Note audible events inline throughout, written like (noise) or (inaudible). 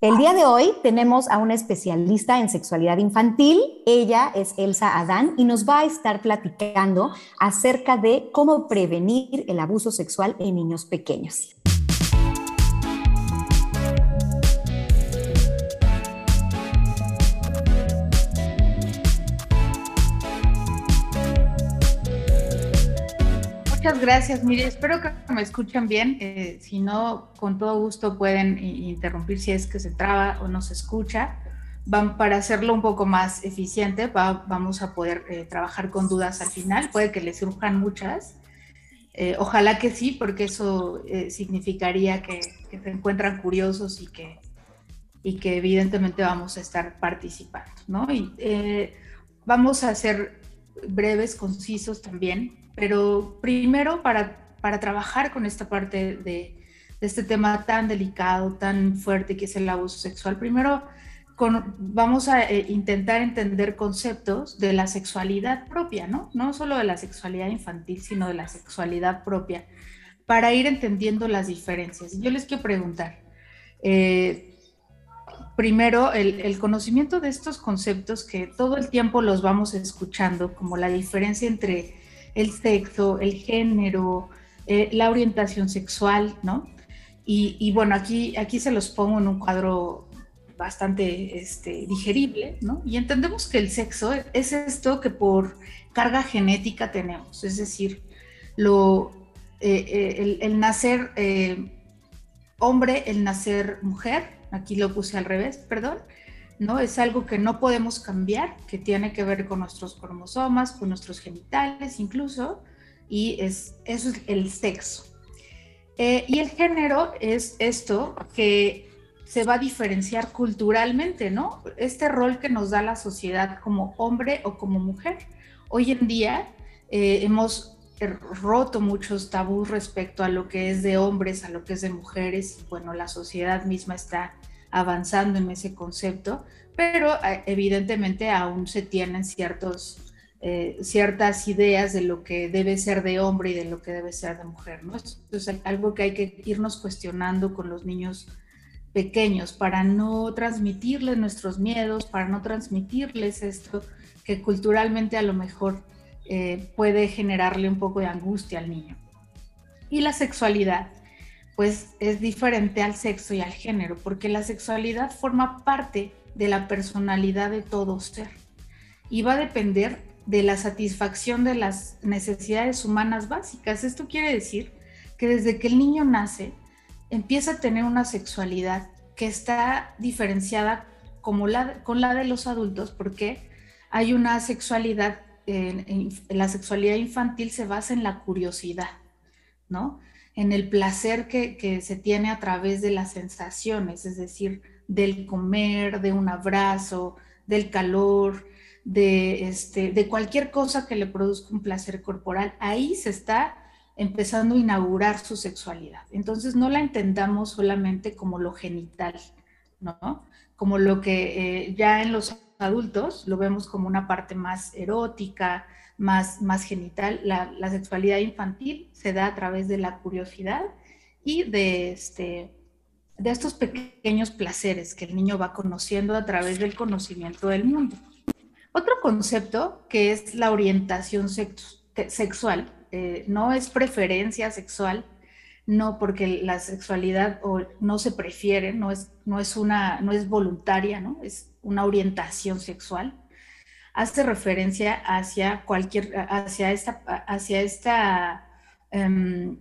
El día de hoy tenemos a una especialista en sexualidad infantil. Ella es Elsa Adán y nos va a estar platicando acerca de cómo prevenir el abuso sexual en niños pequeños. Muchas gracias. Mire, espero que me escuchen bien. Eh, si no, con todo gusto pueden interrumpir si es que se traba o no se escucha. Van, para hacerlo un poco más eficiente, vamos a poder eh, trabajar con dudas al final. Puede que les surjan muchas. Eh, ojalá que sí, porque eso significaría que, se encuentran curiosos y que, y que evidentemente vamos a estar participando, ¿no? Y vamos a ser breves, concisos también pero primero para, para trabajar con esta parte de, este tema tan delicado, tan fuerte que es el abuso sexual, primero vamos a eh, intentar entender conceptos de la sexualidad propia, ¿no? No solo de la sexualidad infantil, sino de la sexualidad propia, para ir entendiendo las diferencias. Yo les quiero preguntar, eh, primero, el, conocimiento de estos conceptos que todo el tiempo los vamos escuchando, como la diferencia entre el sexo, el género, eh, la orientación sexual, ¿no? Y, bueno, aquí, aquí se los pongo en un cuadro bastante este, digerible, ¿no? Y entendemos que el sexo es esto que por carga genética tenemos, es decir, lo, eh, eh, el, nacer hombre, el nacer mujer, aquí lo puse al revés, perdón, ¿no? Es algo que no podemos cambiar, que tiene que ver con nuestros cromosomas, con nuestros genitales incluso, y es, eso es el sexo. Eh, y el género es esto que se va a diferenciar culturalmente, ¿no? Este rol que nos da la sociedad como hombre o como mujer. Hoy en día eh, hemos roto muchos tabús respecto a lo que es de hombres, a lo que es de mujeres, y bueno, la sociedad misma está avanzando en ese concepto, pero eh, evidentemente aún se tienen ciertos, eh, ciertas ideas de lo que debe ser de hombre y de lo que debe ser de mujer, ¿no? Esto es algo que hay que irnos cuestionando con los niños pequeños para no transmitirles nuestros miedos, para no transmitirles esto que culturalmente a lo mejor eh, puede generarle un poco de angustia al niño. Y la sexualidad pues es diferente al sexo y al género, porque la sexualidad forma parte de la personalidad de todo ser y va a depender de la satisfacción de las necesidades humanas básicas. Esto quiere decir que desde que el niño nace, empieza a tener una sexualidad que está diferenciada como la, con la de los adultos, porque hay una sexualidad, la sexualidad infantil se basa en la curiosidad, ¿no? En el placer que, se tiene a través de las sensaciones, es decir, del comer, de un abrazo, del calor, de, este, de cualquier cosa que le produzca un placer corporal. Ahí se está empezando a inaugurar su sexualidad. Entonces no la entendamos solamente como lo genital, ¿no? Como lo que eh, ya en los adultos lo vemos como una parte más erótica, más, más genital. La, sexualidad infantil se da a través de la curiosidad y de, este, de estos pequeños placeres que el niño va conociendo a través del conocimiento del mundo. Otro concepto que es la orientación sexual, eh, no es preferencia sexual, no porque la sexualidad no se prefiere, no es, no es, una, no es voluntaria, ¿no? es una orientación sexual hace referencia hacia cualquier, hacia esta, hacia esta em,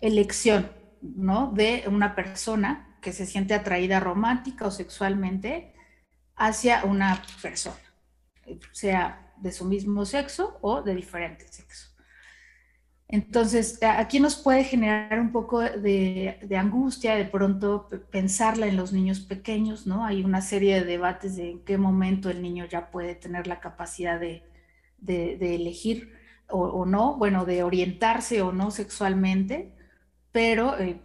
elección, ¿no? De una persona que se siente atraída romántica o sexualmente hacia una persona, sea de su mismo sexo o de diferente sexo. Entonces, aquí nos puede generar un poco de, angustia de pronto pensarla en los niños pequeños, ¿no? Hay una serie de debates de en qué momento el niño ya puede tener la capacidad de, elegir o, no, bueno, de orientarse o no sexualmente, pero eh,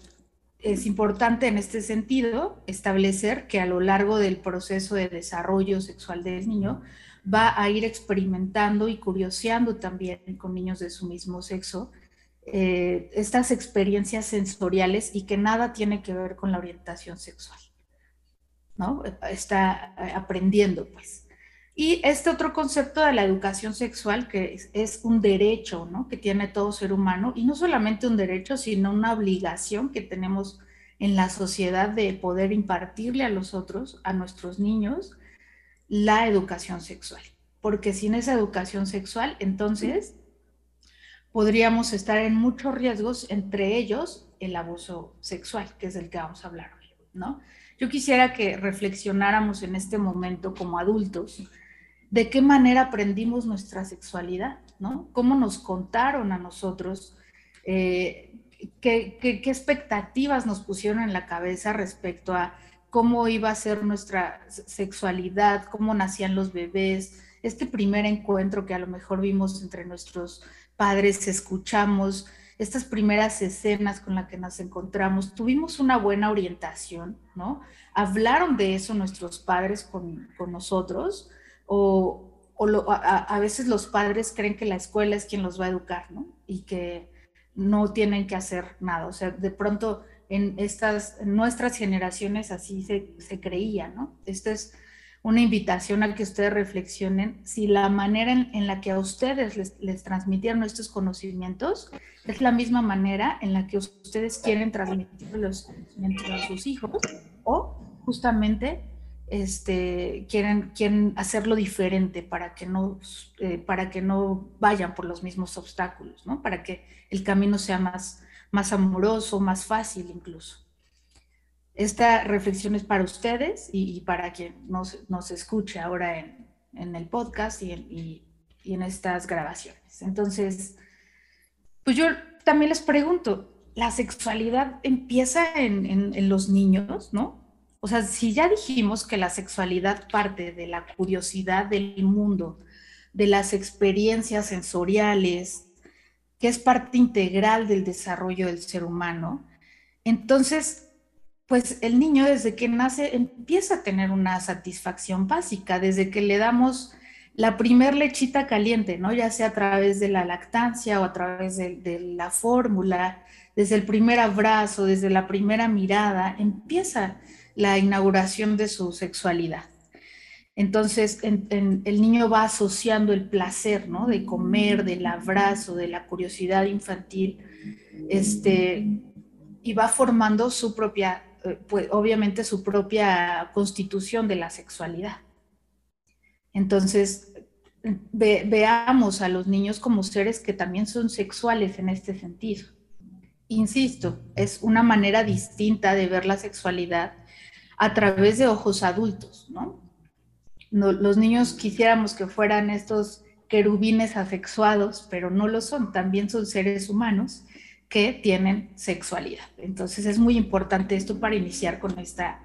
es importante en este sentido establecer que a lo largo del proceso de desarrollo sexual del niño, va a ir experimentando y curioseando también con niños de su mismo sexo eh, estas experiencias sensoriales y que nada tiene que ver con la orientación sexual. ¿no? Está eh, aprendiendo, pues. Y este otro concepto de la educación sexual, que es, un derecho, ¿no? Que tiene todo ser humano, y no solamente un derecho, sino una obligación que tenemos en la sociedad de poder impartirle a los otros, a nuestros niños, la educación sexual. Porque sin esa educación sexual, entonces podríamos estar en muchos riesgos, entre ellos el abuso sexual, que es el que vamos a hablar hoy, ¿no? Yo quisiera que reflexionáramos en este momento como adultos de qué manera aprendimos nuestra sexualidad, ¿no? Cómo nos contaron a nosotros, eh, qué, qué, expectativas nos pusieron en la cabeza respecto a cómo iba a ser nuestra sexualidad, cómo nacían los bebés, este primer encuentro que a lo mejor vimos entre nuestros padres, escuchamos estas primeras escenas con las que nos encontramos, tuvimos una buena orientación, ¿no? Hablaron de eso nuestros padres con, con nosotros o, a, veces los padres creen que la escuela es quien los va a educar, ¿no? Y que no tienen que hacer nada. O sea, de pronto en estas, nuestras generaciones así se, se creía, ¿no? Esto es una invitación a que ustedes reflexionen si la manera en, la que a ustedes les, les, transmitieron estos conocimientos es la misma manera en la que ustedes quieren transmitir los conocimientos a sus hijos o justamente este, quieren, quieren hacerlo diferente para que, no, eh, para que no vayan por los mismos obstáculos, ¿no? Para que el camino sea más, más amoroso, más fácil incluso. Esta reflexión es para ustedes y, para quien nos, nos, escuche ahora en, en el podcast y en, y, en, estas grabaciones. Entonces, pues yo también les pregunto, ¿la sexualidad empieza en, en los niños, no? O sea, si ya dijimos que la sexualidad parte de la curiosidad del mundo, de las experiencias sensoriales, que es parte integral del desarrollo del ser humano, entonces, pues el niño desde que nace empieza a tener una satisfacción básica, desde que le damos la primer lechita caliente, ¿no? Ya sea a través de la lactancia o a través de, de la fórmula, desde el primer abrazo, desde la primera mirada, empieza la inauguración de su sexualidad. Entonces, el niño va asociando el placer, ¿no? De comer, del abrazo, de la curiosidad infantil, este, y va formando su propia, eh, pues obviamente su propia constitución de la sexualidad. Entonces, veamos a los niños como seres que también son sexuales en este sentido. Insisto, es una manera distinta de ver la sexualidad a través de ojos adultos, ¿no? Los niños quisiéramos que fueran estos querubines asexuados, pero no lo son, también son seres humanos que tienen sexualidad. Entonces es muy importante esto para iniciar con esta,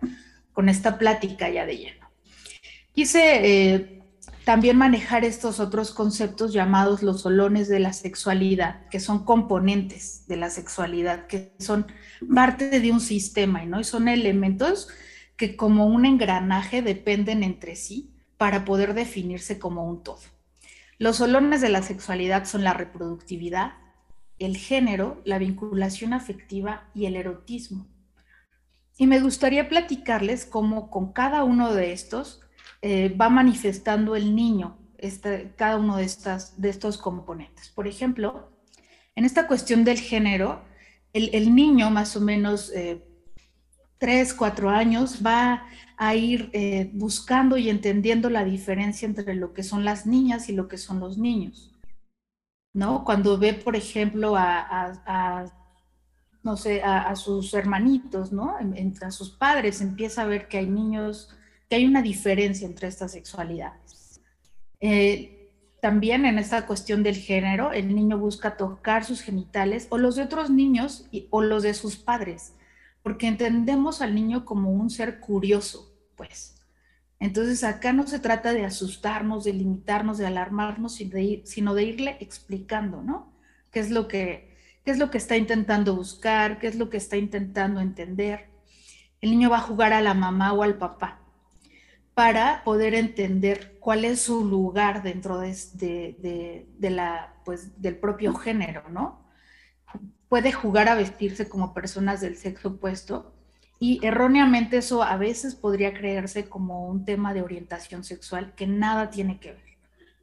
con esta plática ya de lleno. Quise eh, también manejar estos otros conceptos llamados los solones de la sexualidad, que son componentes de la sexualidad, que son parte de un sistema, ¿no? Y son elementos que como un engranaje dependen entre sí para poder definirse como un todo. Los solones de la sexualidad son la reproductividad, el género, la vinculación afectiva y el erotismo. Y me gustaría platicarles cómo con cada uno de estos eh, va manifestando el niño este, cada uno de, estas, de estos componentes. Por ejemplo, en esta cuestión del género, el, niño más o menos eh, tres, cuatro años, va a ir eh, buscando y entendiendo la diferencia entre lo que son las niñas y lo que son los niños. ¿No? Cuando ve, por ejemplo, a, no sé, a, sus hermanitos, ¿no? Entre sus padres, empieza a ver que hay niños, que hay una diferencia entre estas sexualidades. Eh, también en esta cuestión del género, el niño busca tocar sus genitales o los de otros niños o los de sus padres porque entendemos al niño como un ser curioso, pues. Entonces acá no se trata de asustarnos, de limitarnos, de alarmarnos, sino de irle explicando, ¿no? ¿Qué es lo que, qué es lo que está intentando buscar? ¿Qué es lo que está intentando entender? El niño va a jugar a la mamá o al papá para poder entender cuál es su lugar dentro de, de la, pues, del propio género, ¿no? Puede jugar a vestirse como personas del sexo opuesto Y erróneamente eso a veces podría creerse como un tema de orientación sexual que nada tiene que ver,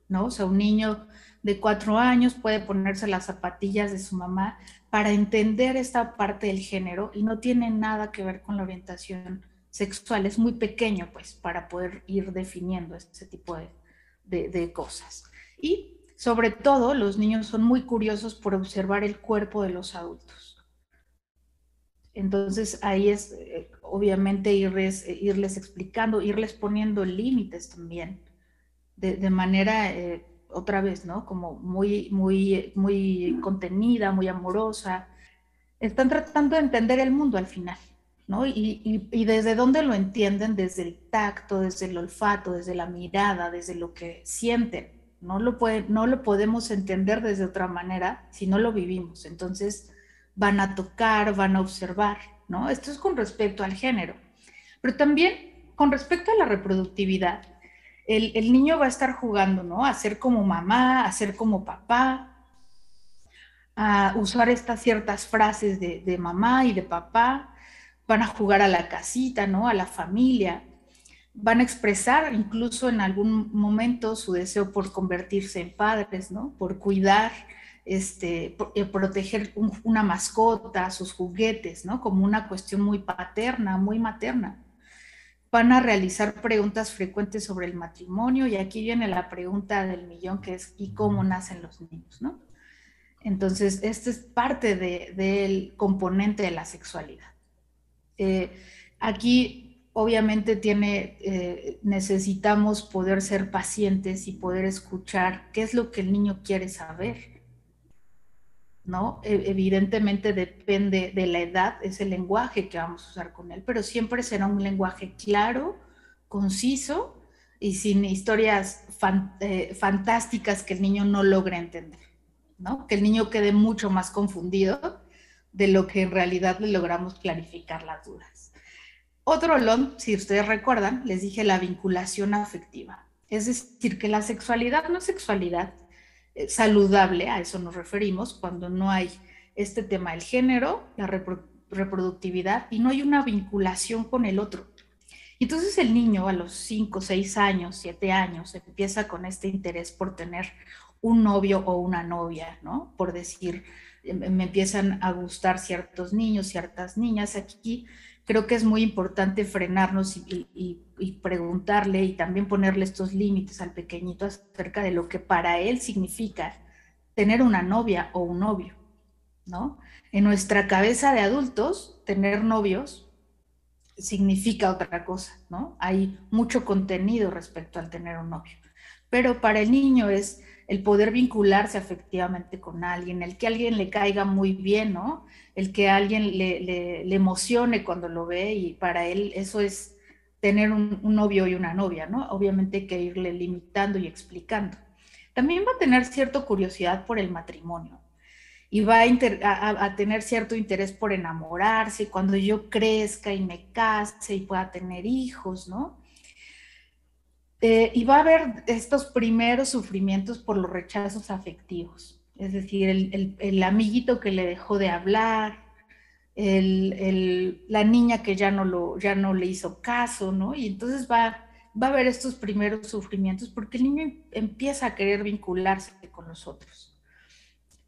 ¿no? O sea, un niño de cuatro años puede ponerse las zapatillas de su mamá para entender esta parte del género y no tiene nada que ver con la orientación sexual. Es muy pequeño, pues, para poder ir definiendo ese tipo de, de cosas. Y sobre todo, los niños son muy curiosos por observar el cuerpo de los adultos entonces ahí es eh, obviamente irles, eh, irles explicando, irles poniendo límites también, de, manera, eh, otra vez, ¿no? Como muy, muy, muy contenida, muy amorosa. Están tratando de entender el mundo al final, ¿no? Y, y, desde dónde lo entienden, desde el tacto, desde el olfato, desde la mirada, desde lo que sienten. No lo, puede, no lo podemos entender desde otra manera si no lo vivimos. Entonces, van a tocar, van a observar, ¿no? Esto es con respecto al género. Pero también con respecto a la reproductividad, el, niño va a estar jugando, ¿no? A ser como mamá, a ser como papá, a usar estas ciertas frases de, de mamá y de papá, van a jugar a la casita, ¿no? A la familia, van a expresar incluso en algún momento su deseo por convertirse en padres, ¿no? Por cuidar este, eh, proteger una mascota, sus juguetes, ¿no? Como una cuestión muy paterna, muy materna. Van a realizar preguntas frecuentes sobre el matrimonio y aquí viene la pregunta del millón que es ¿y cómo nacen los niños? ¿no? Entonces, este es parte del componente de la sexualidad. Eh, aquí, obviamente, eh, necesitamos poder ser pacientes y poder escuchar qué es lo que el niño quiere saber ¿no? E, evidentemente depende de la edad, es el lenguaje que vamos a usar con él, pero siempre será un lenguaje claro, conciso y sin historias eh, fantásticas que el niño no logre entender, ¿no? Que el niño quede mucho más confundido de lo que en realidad le logramos clarificar las dudas. Otro LON, si ustedes recuerdan, les dije la vinculación afectiva. Es decir, que la sexualidad no es sexualidad, eh, saludable, a eso nos referimos, cuando no hay este tema del género, la reproductividad y no hay una vinculación con el otro. Entonces el niño a los 5, 6 años, 7 años empieza con este interés por tener un novio o una novia, ¿no? Por decir, em, me empiezan a gustar ciertos niños, ciertas niñas. Aquí creo que es muy importante frenarnos y, preguntarle y también ponerle estos límites al pequeñito acerca de lo que para él significa tener una novia o un novio, ¿no? En nuestra cabeza de adultos, tener novios significa otra cosa, ¿no? Hay mucho contenido respecto al tener un novio, pero para el niño es el poder vincularse afectivamente con alguien, el que alguien le caiga muy bien, ¿no? El que alguien le, emocione cuando lo ve y para él eso es tener un, novio y una novia, ¿no? Obviamente hay que irle limitando y explicando. También va a tener cierta curiosidad por el matrimonio y va a, a, tener cierto interés por enamorarse cuando yo crezca y me case y pueda tener hijos, ¿no? Eh, y va a haber estos primeros sufrimientos por los rechazos afectivos, es decir, el, amiguito que le dejó de hablar, la niña que ya no, lo, ya no le hizo caso, ¿no? Y entonces va, va a haber estos primeros sufrimientos porque el niño em, empieza a querer vincularse con los otros.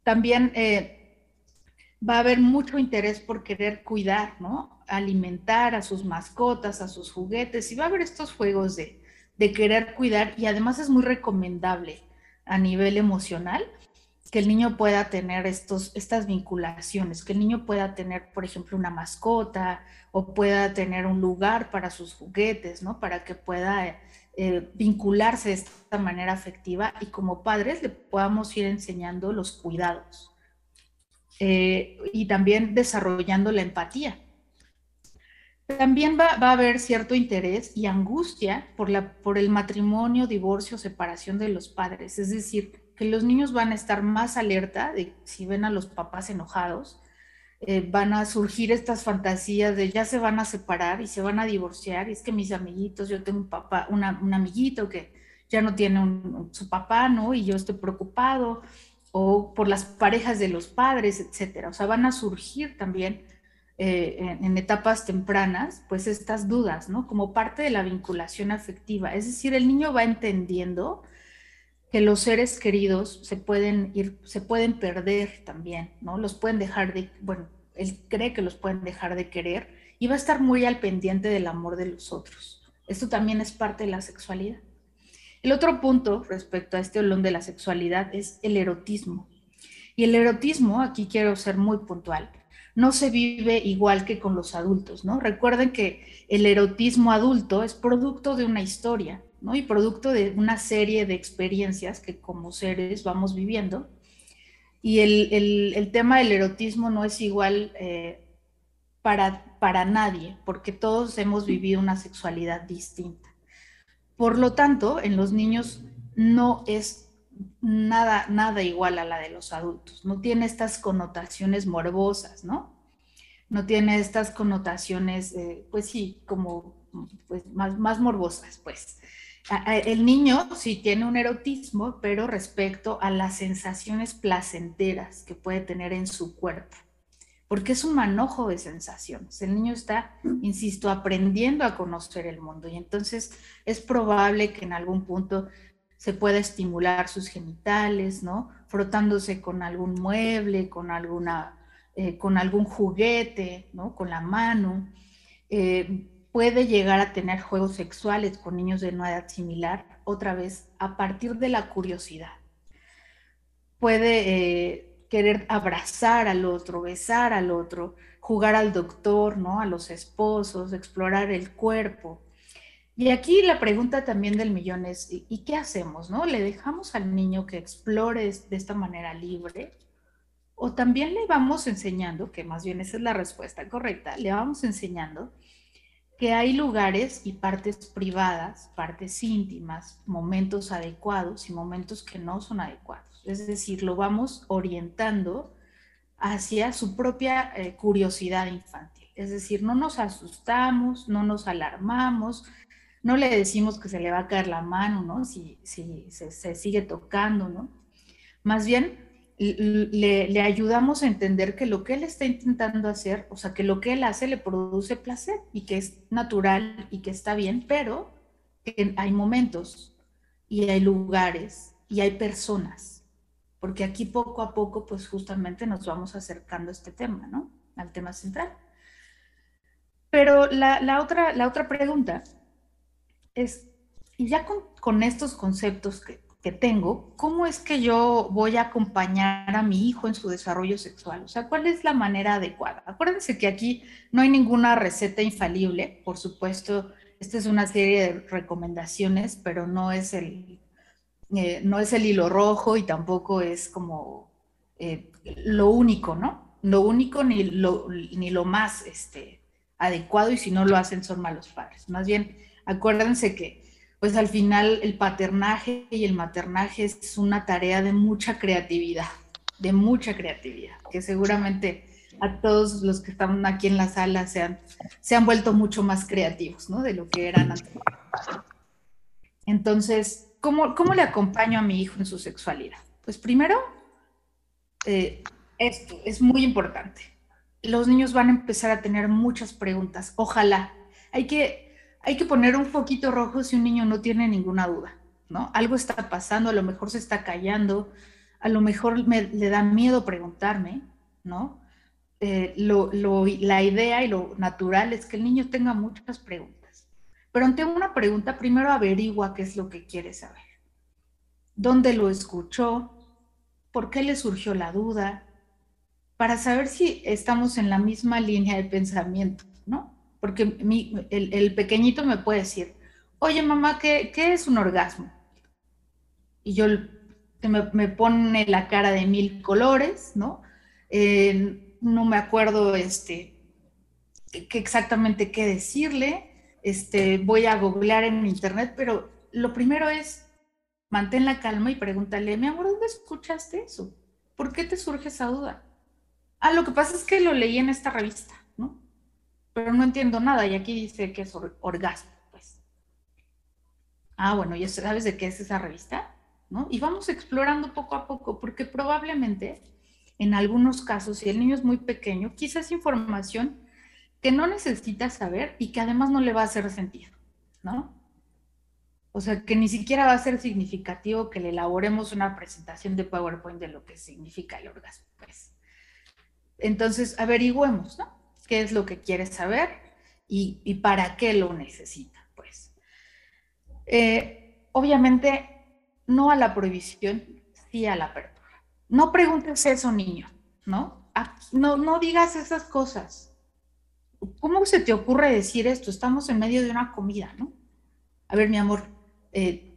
También eh, va a haber mucho interés por querer cuidar, ¿no? Alimentar a sus mascotas, a sus juguetes, y va a haber estos juegos de, de querer cuidar y además es muy recomendable a nivel emocional que el niño pueda tener estos, estas vinculaciones, que el niño pueda tener, por ejemplo, una mascota o pueda tener un lugar para sus juguetes, ¿no? Para que pueda eh, vincularse de esta manera afectiva y como padres le podamos ir enseñando los cuidados eh, y también desarrollando la empatía. También va, a haber cierto interés y angustia por, la, por el matrimonio, divorcio, separación de los padres. Es decir, que los niños van a estar más alerta de si ven a los papás enojados, eh, van a surgir estas fantasías de ya se van a separar y se van a divorciar. Es que mis amiguitos, yo tengo un papá, un amiguito que ya no tiene su papá, ¿no? Y yo estoy preocupado, o por las parejas de los padres, etcétera. O sea, van a surgir también eh, en, etapas tempranas, pues estas dudas, ¿no? Como parte de la vinculación afectiva. Es decir, el niño va entendiendo que los seres queridos se pueden ir, se pueden perder también, ¿no? Los pueden dejar de, bueno, él cree que los pueden dejar de querer y va a estar muy al pendiente del amor de los otros. Esto también es parte de la sexualidad. El otro punto respecto a este olón de la sexualidad es el erotismo. Y el erotismo, aquí quiero ser muy puntual, no se vive igual que con los adultos, ¿no? Recuerden que el erotismo adulto es producto de una historia, ¿no? Y producto de una serie de experiencias que como seres vamos viviendo. Y el, tema del erotismo no es igual eh, para, para nadie, porque todos hemos vivido una sexualidad distinta. Por lo tanto, en los niños no es nada, nada igual a la de los adultos, no tiene estas connotaciones morbosas, ¿no? No tiene estas connotaciones, eh, pues sí, como pues, más, más morbosas, pues. El niño sí tiene un erotismo, pero respecto a las sensaciones placenteras que puede tener en su cuerpo, porque es un manojo de sensaciones. El niño está, insisto, aprendiendo a conocer el mundo y entonces es probable que en algún punto se puede estimular sus genitales, ¿no? Frotándose con algún mueble, con, alguna, eh, con algún juguete, ¿no? Con la mano. Eh, puede llegar a tener juegos sexuales con niños de una edad similar, otra vez, a partir de la curiosidad. Puede eh, querer abrazar al otro, besar al otro, jugar al doctor, ¿no? A los esposos, explorar el cuerpo. Y aquí la pregunta también del millón es, ¿y qué hacemos? ¿No? ¿Le dejamos al niño que explore de esta manera libre? ¿O también le vamos enseñando, que más bien esa es la respuesta correcta, le vamos enseñando que hay lugares y partes privadas, partes íntimas, momentos adecuados y momentos que no son adecuados? Es decir, lo vamos orientando hacia su propia eh, curiosidad infantil. Es decir, no nos asustamos, no nos alarmamos, no le decimos que se le va a caer la mano, ¿no? Si, si se, sigue tocando, ¿no? Más bien, le, ayudamos a entender que lo que él está intentando hacer, o sea, que lo que él hace le produce placer y que es natural y que está bien, pero hay momentos y hay lugares y hay personas, porque aquí poco a poco, pues justamente nos vamos acercando a este tema, ¿no? Al tema central. Pero la, otra, la otra pregunta es, y ya con, estos conceptos que, tengo, ¿cómo es que yo voy a acompañar a mi hijo en su desarrollo sexual? O sea, ¿cuál es la manera adecuada? Acuérdense que aquí no hay ninguna receta infalible, por supuesto, esta es una serie de recomendaciones, pero no es el, eh, no es el hilo rojo y tampoco es como eh, lo único, ¿no? Lo único ni lo, ni lo más este, adecuado y si no lo hacen son malos padres. Más bien, Acuérdense que pues al final el paternaje y el maternaje es una tarea de mucha creatividad, de mucha creatividad, que seguramente a todos los que están aquí en la sala se han, se han vuelto mucho más creativos, ¿no? De lo que eran antes. Entonces, ¿cómo, ¿cómo, le acompaño a mi hijo en su sexualidad? Pues primero, eh, esto es muy importante. Los niños van a empezar a tener muchas preguntas. Ojalá. Hay que hay que poner un foquito rojo si un niño no tiene ninguna duda, ¿no? Algo está pasando, a lo mejor se está callando, a lo mejor le da miedo preguntarme, ¿no? Eh, la idea y lo natural es que el niño tenga muchas preguntas. Pero ante una pregunta, primero averigua qué es lo que quiere saber. ¿Dónde lo escuchó? ¿Por qué le surgió la duda? Para saber si estamos en la misma línea de pensamiento, porque el, pequeñito me puede decir, oye mamá, ¿qué, es un orgasmo? Y yo me, pone la cara de mil colores, ¿no? Eh, no me acuerdo este, qué exactamente qué decirle, este, voy a googlear en internet, pero lo primero es mantén la calma y pregúntale, mi amor, ¿dónde escuchaste eso? ¿Por qué te surge esa duda? Ah, lo que pasa es que lo leí en esta revista pero no entiendo nada y aquí dice que es orgasmo, pues. Ah, bueno, ya sabes de qué es esa revista, ¿no? Y vamos explorando poco a poco, porque probablemente en algunos casos, si el niño es muy pequeño, quizás información que no necesita saber y que además no le va a hacer sentido, ¿no? O sea, que ni siquiera va a ser significativo que le elaboremos una presentación de PowerPoint de lo que significa el orgasmo. Pues. Entonces, averigüemos, ¿no? ¿Qué es lo que quiere saber y, para qué lo necesita? Pues. Eh, obviamente, no a la prohibición, sí a la apertura. No preguntes eso, niño, ¿no? No, no digas esas cosas. ¿Cómo se te ocurre decir esto? Estamos en medio de una comida, ¿no? A ver, mi amor, eh,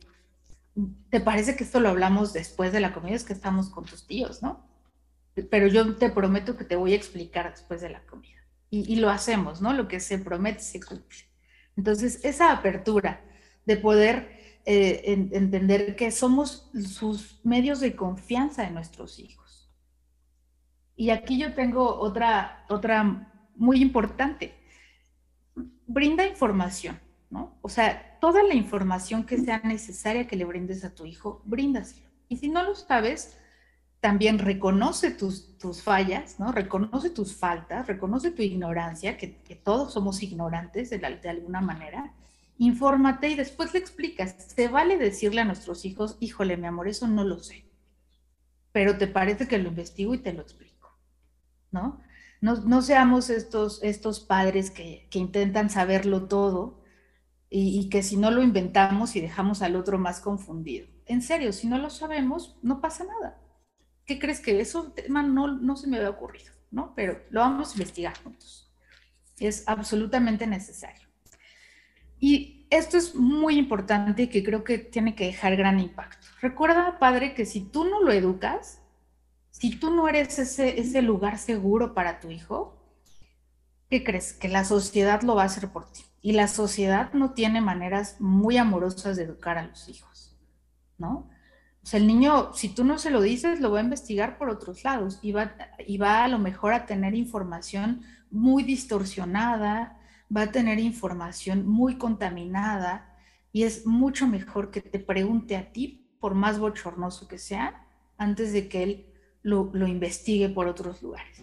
¿te parece que esto lo hablamos después de la comida? Es que estamos con tus tíos, ¿no? Pero yo te prometo que te voy a explicar después de la comida. Y, lo hacemos, ¿no? Lo que se promete se cumple. Entonces, esa apertura de poder eh, entender que somos sus medios de confianza de nuestros hijos. Y aquí yo tengo otra, otra muy importante. Brinda información, ¿no? O sea, toda la información que sea necesaria que le brindes a tu hijo, bríndaselo. Y si no lo sabes, también reconoce tus, tus fallas, ¿no? Reconoce tus faltas, reconoce tu ignorancia, que, todos somos ignorantes de, alguna manera. Infórmate y después le explicas. Se vale decirle a nuestros hijos, híjole, mi amor, eso no lo sé. Pero te parece que lo investigo y te lo explico, ¿no? no, seamos estos, estos padres que, intentan saberlo todo y, que si no lo inventamos y dejamos al otro más confundido. En serio, si no lo sabemos, no pasa nada. ¿Qué crees que eso tema no, no se me había ocurrido? ¿no? Pero lo vamos a investigar juntos. Es absolutamente necesario. Y esto es muy importante y que creo que tiene que dejar gran impacto. Recuerda, padre, que si tú no lo educas, si tú no eres ese, ese lugar seguro para tu hijo, ¿qué crees? Que la sociedad lo va a hacer por ti. Y la sociedad no tiene maneras muy amorosas de educar a los hijos, ¿no? O sea, el niño, si tú no se lo dices, lo va a investigar por otros lados y va, a lo mejor a tener información muy distorsionada, va a tener información muy contaminada y es mucho mejor que te pregunte a ti, por más bochornoso que sea, antes de que él lo, investigue por otros lugares.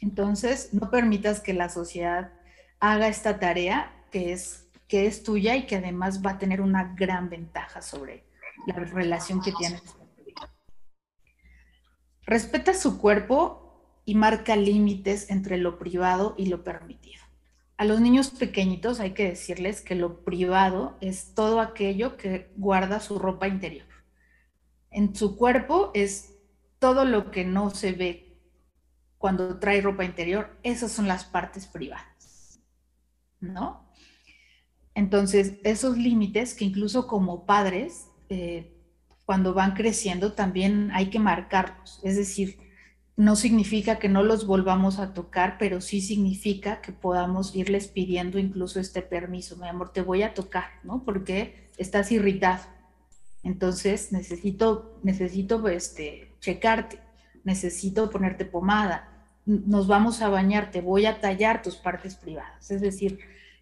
Entonces, no permitas que la sociedad haga esta tarea que es, que es tuya y que además va a tener una gran ventaja sobre la relación que tienes. Respeta su cuerpo y marca límites entre lo privado y lo permitido. A los niños pequeñitos hay que decirles que lo privado es todo aquello que guarda su ropa interior. En su cuerpo es todo lo que no se ve cuando trae ropa interior, esas son las partes privadas, ¿no? Entonces, esos límites que incluso como padres, eh, cuando van creciendo, también hay que marcarlos. Es decir, no significa que no los volvamos a tocar, pero sí significa que podamos irles pidiendo incluso este permiso. Mi amor, te voy a tocar, ¿no? Porque estás irritado. Entonces, necesito, necesito, este, checarte, necesito ponerte pomada, nos vamos a bañar, te voy a tallar tus partes privadas. Es decir,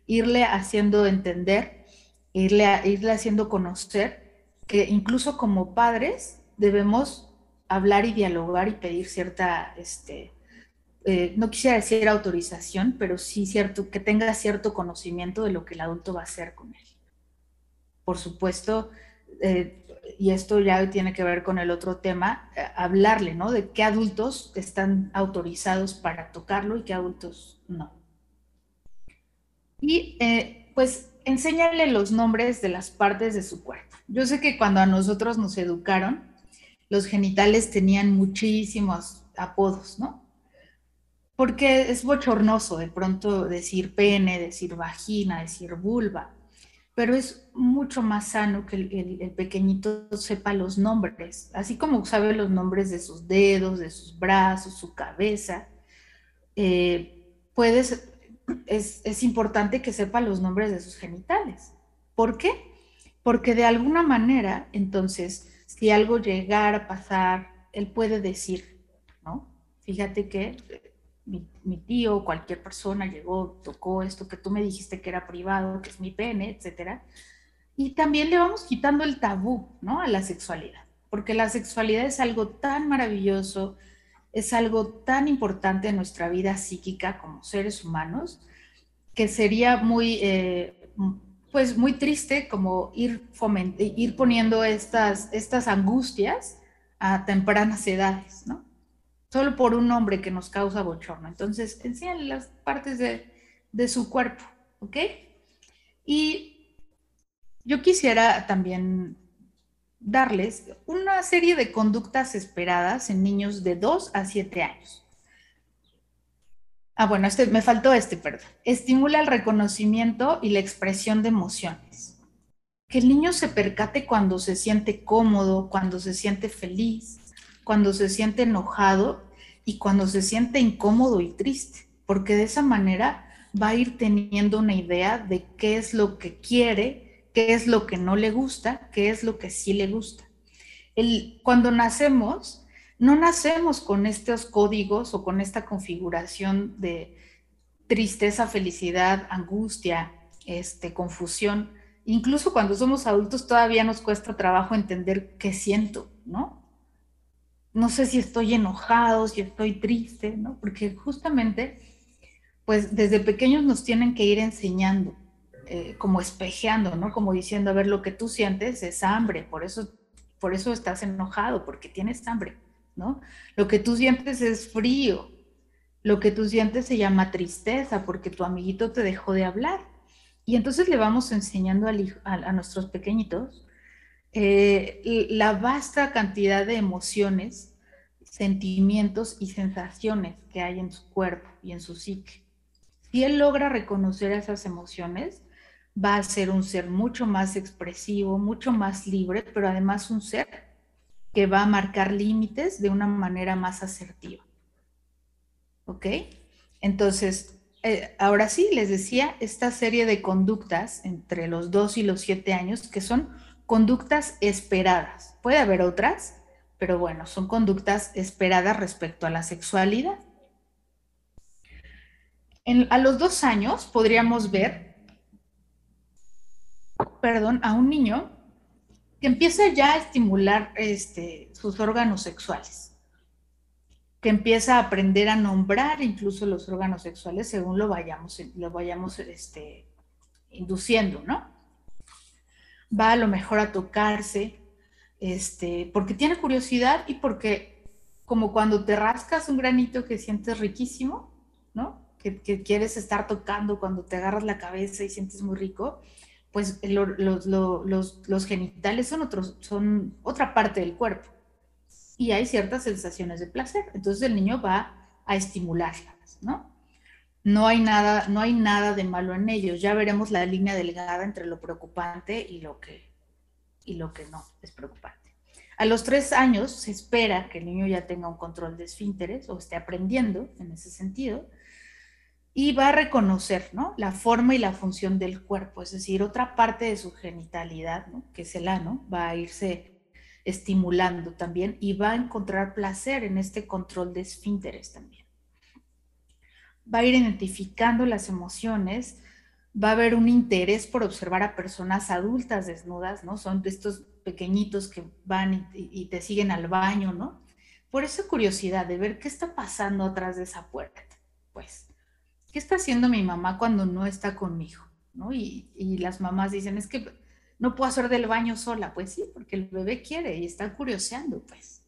irle haciendo entender, irle, irle haciendo conocer que incluso como padres debemos hablar y dialogar y pedir cierta, este, eh, no quisiera decir autorización, pero sí cierto, que tenga cierto conocimiento de lo que el adulto va a hacer con él. Por supuesto, eh, y esto ya tiene que ver con el otro tema, eh, hablarle, ¿no? De qué adultos están autorizados para tocarlo y qué adultos no. Y pues enséñale los nombres de las partes de su cuerpo. Yo sé que cuando a nosotros nos educaron, los genitales tenían muchísimos apodos, ¿no? Porque es bochornoso de pronto decir pene, decir vagina, decir vulva pero es mucho más sano que el, pequeñito sepa los nombres, así como sabe los nombres de sus dedos, de sus brazos, su cabeza. Eh, puedes, es, es importante que sepa los nombres de sus genitales. ¿Por qué? Porque de alguna manera, entonces, si algo llegara a pasar, él puede decir, ¿no? Fíjate que mi, tío o cualquier persona llegó, tocó esto que tú me dijiste que era privado, que es mi pene, etcétera. Y también le vamos quitando el tabú, ¿no? A la sexualidad, porque la sexualidad es algo tan maravilloso, es algo tan importante en nuestra vida psíquica como seres humanos que sería muy, eh, pues muy triste como ir, ir poniendo estas, estas angustias a tempranas edades, ¿no? Solo por un hombre que nos causa bochorno. Entonces, enseñan las partes de, de su cuerpo, ¿ok? Y yo quisiera también darles una serie de conductas esperadas en niños de 2 a 7 años. Ah, bueno, este, me faltó este, perdón. Estimula el reconocimiento y la expresión de emociones. Que el niño se percate cuando se siente cómodo, cuando se siente feliz, cuando se siente enojado y cuando se siente incómodo y triste, porque de esa manera va a ir teniendo una idea de qué es lo que quiere qué es lo que no le gusta, qué es lo que sí le gusta. Cuando nacemos, no nacemos con estos códigos o con esta configuración de tristeza, felicidad, angustia, este, confusión. Incluso cuando somos adultos todavía nos cuesta trabajo entender qué siento, ¿no? No sé si estoy enojado, si estoy triste, ¿no? Porque justamente, pues desde pequeños nos tienen que ir enseñando eh, como espejeando, ¿no? Como diciendo, a ver, lo que tú sientes es hambre, por eso, por eso estás enojado, porque tienes hambre, ¿no? Lo que tú sientes es frío, lo que tú sientes se llama tristeza, porque tu amiguito te dejó de hablar. Y entonces le vamos enseñando a, nuestros pequeñitos eh, la vasta cantidad de emociones, sentimientos y sensaciones que hay en su cuerpo y en su psique. Si él logra reconocer esas emociones, va a ser un ser mucho más expresivo, mucho más libre, pero además un ser que va a marcar límites de una manera más asertiva. ¿Ok? Entonces, eh, ahora sí, les decía, esta serie de conductas entre los 2 y los 7 años, que son conductas esperadas. Puede haber otras, pero bueno, son conductas esperadas respecto a la sexualidad. a los dos años podríamos ver perdón, a un niño que empieza ya a estimular este, sus órganos sexuales, que empieza a aprender a nombrar incluso los órganos sexuales según lo vayamos, lo vayamos este, induciendo, ¿no? Va a lo mejor a tocarse, este, porque tiene curiosidad y porque como cuando te rascas un granito que sientes riquísimo, ¿no? Que, que quieres estar tocando cuando te agarras la cabeza y sientes muy rico, pues los, genitales son, otros, son otra parte del cuerpo y hay ciertas sensaciones de placer. Entonces el niño va a estimularlas, ¿no? No hay nada, no hay nada de malo en ellos. Ya veremos la línea delgada entre lo preocupante y lo que, y lo que no es preocupante. A los tres años se espera que el niño ya tenga un control de esfínteres o esté aprendiendo en ese sentido y va a reconocer ¿no? la forma y la función del cuerpo, es decir, otra parte de su genitalidad, ¿no? que es el ano, va a irse estimulando también y va a encontrar placer en este control de esfínteres también. Va a ir identificando las emociones, va a haber un interés por observar a personas adultas desnudas, ¿no? Son estos pequeñitos que van y, y te siguen al baño, ¿no? Por esa curiosidad de ver qué está pasando atrás de esa puerta, pues ¿qué está haciendo mi mamá cuando no está conmigo? ¿No? Y, las mamás dicen, es que no puedo hacer del baño sola. Pues sí, porque el bebé quiere y está curioseando, pues.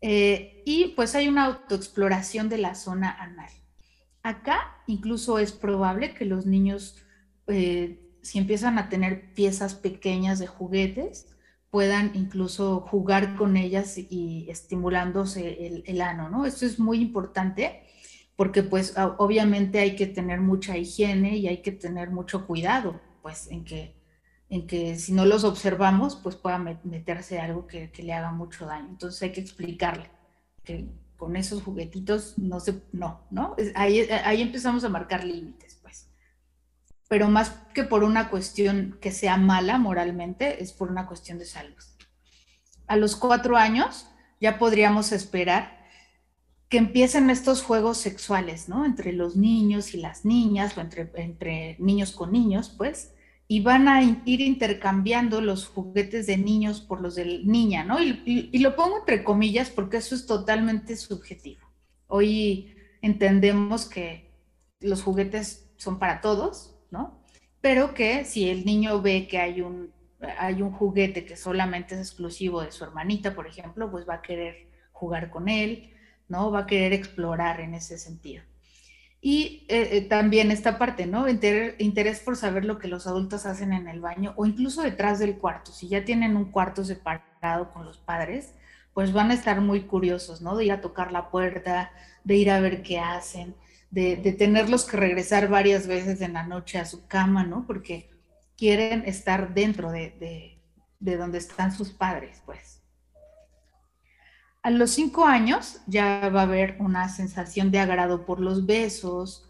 Eh, y pues hay una autoexploración de la zona anal. Acá incluso es probable que los niños, eh, si empiezan a tener piezas pequeñas de juguetes, puedan incluso jugar con ellas y estimulándose el, el ano, ¿no? Esto es muy importante porque pues obviamente hay que tener mucha higiene y hay que tener mucho cuidado, pues en que, en que si no los observamos, pues pueda meterse algo que, le haga mucho daño. Entonces hay que explicarle que con esos juguetitos no se, no, ¿no? Ahí, ahí empezamos a marcar límites, pues. Pero más que por una cuestión que sea mala moralmente, es por una cuestión de salud. A los cuatro años ya podríamos esperar empiecen estos juegos sexuales, ¿no? Entre los niños y las niñas, o entre, entre niños con niños, pues, y van a ir intercambiando los juguetes de niños por los de niña, ¿no? Y, lo pongo entre comillas porque eso es totalmente subjetivo. Hoy entendemos que los juguetes son para todos, ¿no? Pero que si el niño ve que hay un, hay un juguete que solamente es exclusivo de su hermanita, por ejemplo, pues va a querer jugar con él, ¿no? Va a querer explorar en ese sentido. Y eh, eh, también esta parte, ¿no? interés por saber lo que los adultos hacen en el baño o incluso detrás del cuarto. Si ya tienen un cuarto separado con los padres, pues van a estar muy curiosos, ¿no? De ir a tocar la puerta, de ir a ver qué hacen, de, tenerlos que regresar varias veces en la noche a su cama, ¿no? Porque quieren estar dentro de, de donde están sus padres, pues. A los cinco años ya va a haber una sensación de agrado por los besos,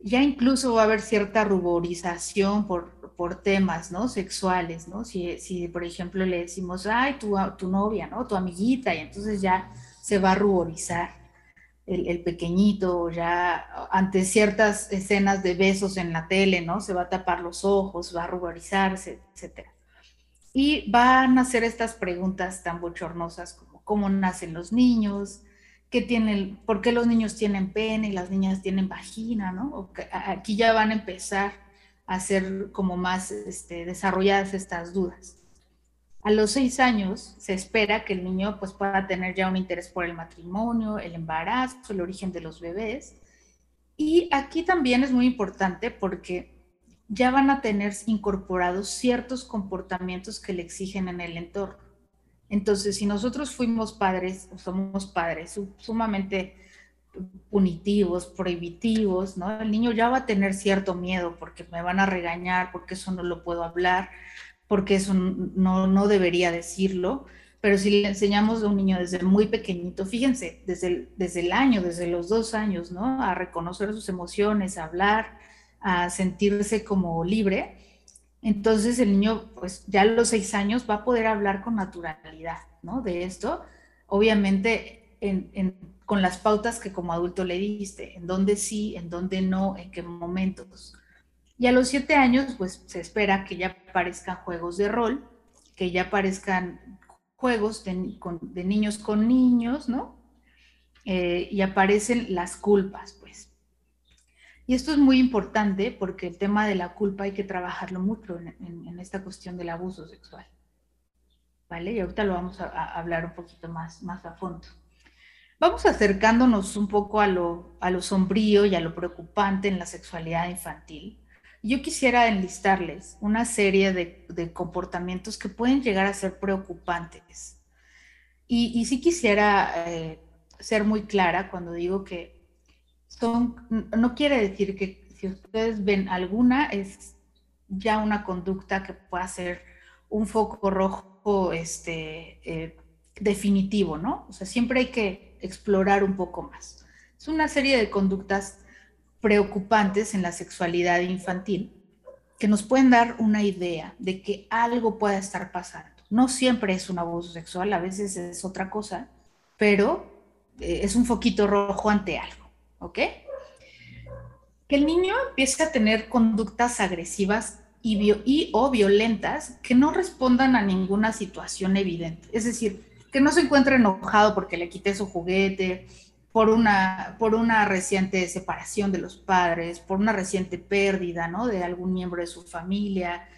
ya incluso va a haber cierta ruborización por, por temas, ¿no? Sexuales, ¿no? Si, si, por ejemplo, le decimos, ay, tu, tu novia, ¿no? Tu amiguita, y entonces ya se va a ruborizar el, pequeñito, ya ante ciertas escenas de besos en la tele, ¿no? Se va a tapar los ojos, va a ruborizarse, etc. Y van a hacer estas preguntas tan bochornosas como, cómo nacen los niños, qué tienen, por qué los niños tienen pene y las niñas tienen vagina, ¿no? aquí ya van a empezar a ser como más este, desarrolladas estas dudas. A los seis años se espera que el niño pues, pueda tener ya un interés por el matrimonio, el embarazo, el origen de los bebés. Y aquí también es muy importante porque ya van a tener incorporados ciertos comportamientos que le exigen en el entorno. Entonces, si nosotros fuimos padres somos padres sumamente punitivos, prohibitivos, ¿no? El niño ya va a tener cierto miedo porque me van a regañar, porque eso no lo puedo hablar, porque eso no, no debería decirlo. Pero si le enseñamos a un niño desde muy pequeñito, fíjense, desde el, desde el año, desde los dos años, ¿no? A reconocer sus emociones, a hablar, a sentirse como libre, entonces el niño, pues ya a los seis años va a poder hablar con naturalidad, ¿no? De esto, obviamente con las pautas que como adulto le diste, en dónde sí, en dónde no, en qué momentos. Y a los siete años, pues se espera que ya aparezcan juegos de rol, que ya aparezcan juegos de, niños con niños, ¿no? Eh, y aparecen las culpas. Y esto es muy importante porque el tema de la culpa hay que trabajarlo mucho en, esta cuestión del abuso sexual. ¿Vale? Y ahorita lo vamos a, hablar un poquito más, más a fondo. Vamos acercándonos un poco a lo, a lo sombrío y a lo preocupante en la sexualidad infantil. Yo quisiera enlistarles una serie de, comportamientos que pueden llegar a ser preocupantes. Y, y sí quisiera eh, ser muy clara cuando digo que no quiere decir que si ustedes ven alguna, es ya una conducta que pueda ser un foco rojo este, eh, definitivo, ¿no? O sea, siempre hay que explorar un poco más. Es una serie de conductas preocupantes en la sexualidad infantil que nos pueden dar una idea de que algo pueda estar pasando. No siempre es un abuso sexual, a veces es otra cosa, pero eh, es un foquito rojo ante algo. ¿Ok? Que el niño empiece a tener conductas agresivas y, o violentas que no respondan a ninguna situación evidente. Es decir, que no se encuentre enojado porque le quité su juguete, por una, por una reciente separación de los padres, por una reciente pérdida, ¿no? De algún miembro de su familia,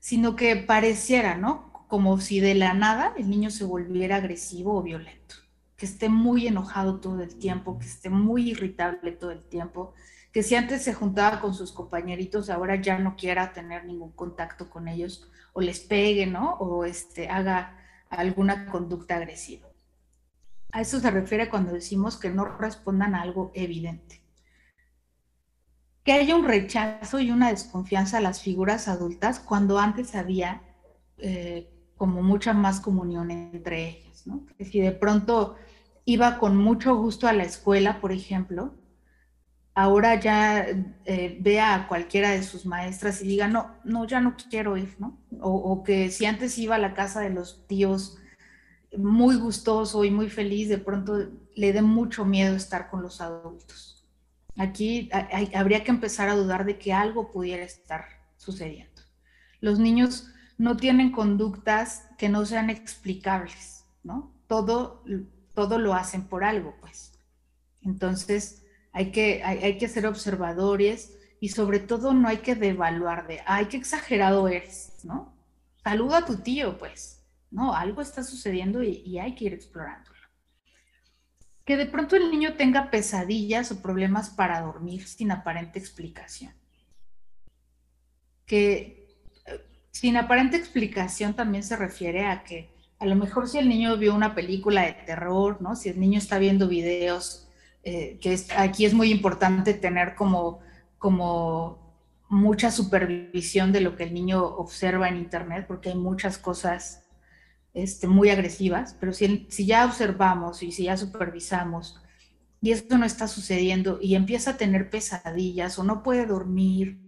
sino que pareciera, ¿no? Como si de la nada el niño se volviera agresivo o violento que esté muy enojado todo el tiempo, que esté muy irritable todo el tiempo, que si antes se juntaba con sus compañeritos, ahora ya no quiera tener ningún contacto con ellos o les pegue, ¿no? O este, haga alguna conducta agresiva. A eso se refiere cuando decimos que no respondan a algo evidente. Que haya un rechazo y una desconfianza a las figuras adultas cuando antes había eh, como mucha más comunión entre si de pronto iba con mucho gusto a la escuela, por ejemplo, ahora ya eh, vea a cualquiera de sus maestras y diga, no, no, ya no quiero ir, ¿no? O, que si antes iba a la casa de los tíos muy gustoso y muy feliz, de pronto le dé mucho miedo estar con los adultos. Aquí habría que empezar a dudar de que algo pudiera estar sucediendo. Los niños no tienen conductas que no sean explicables, ¿no? Todo, todo lo hacen por algo, pues. Entonces, hay que, hay, que ser observadores y sobre todo no hay que devaluar de, ay, qué exagerado eres, ¿no? Saluda a tu tío, pues, ¿no? Algo está sucediendo y, y hay que ir explorándolo. Que de pronto el niño tenga pesadillas o problemas para dormir sin aparente explicación. Que eh, sin aparente explicación también se refiere a que a lo mejor si el niño vio una película de terror, ¿no? Si el niño está viendo videos eh, que aquí es muy importante tener como, como mucha supervisión de lo que el niño observa en Internet, porque hay muchas cosas este, muy agresivas, pero si, si ya observamos y si ya supervisamos y esto no está sucediendo y empieza a tener pesadillas o no puede dormir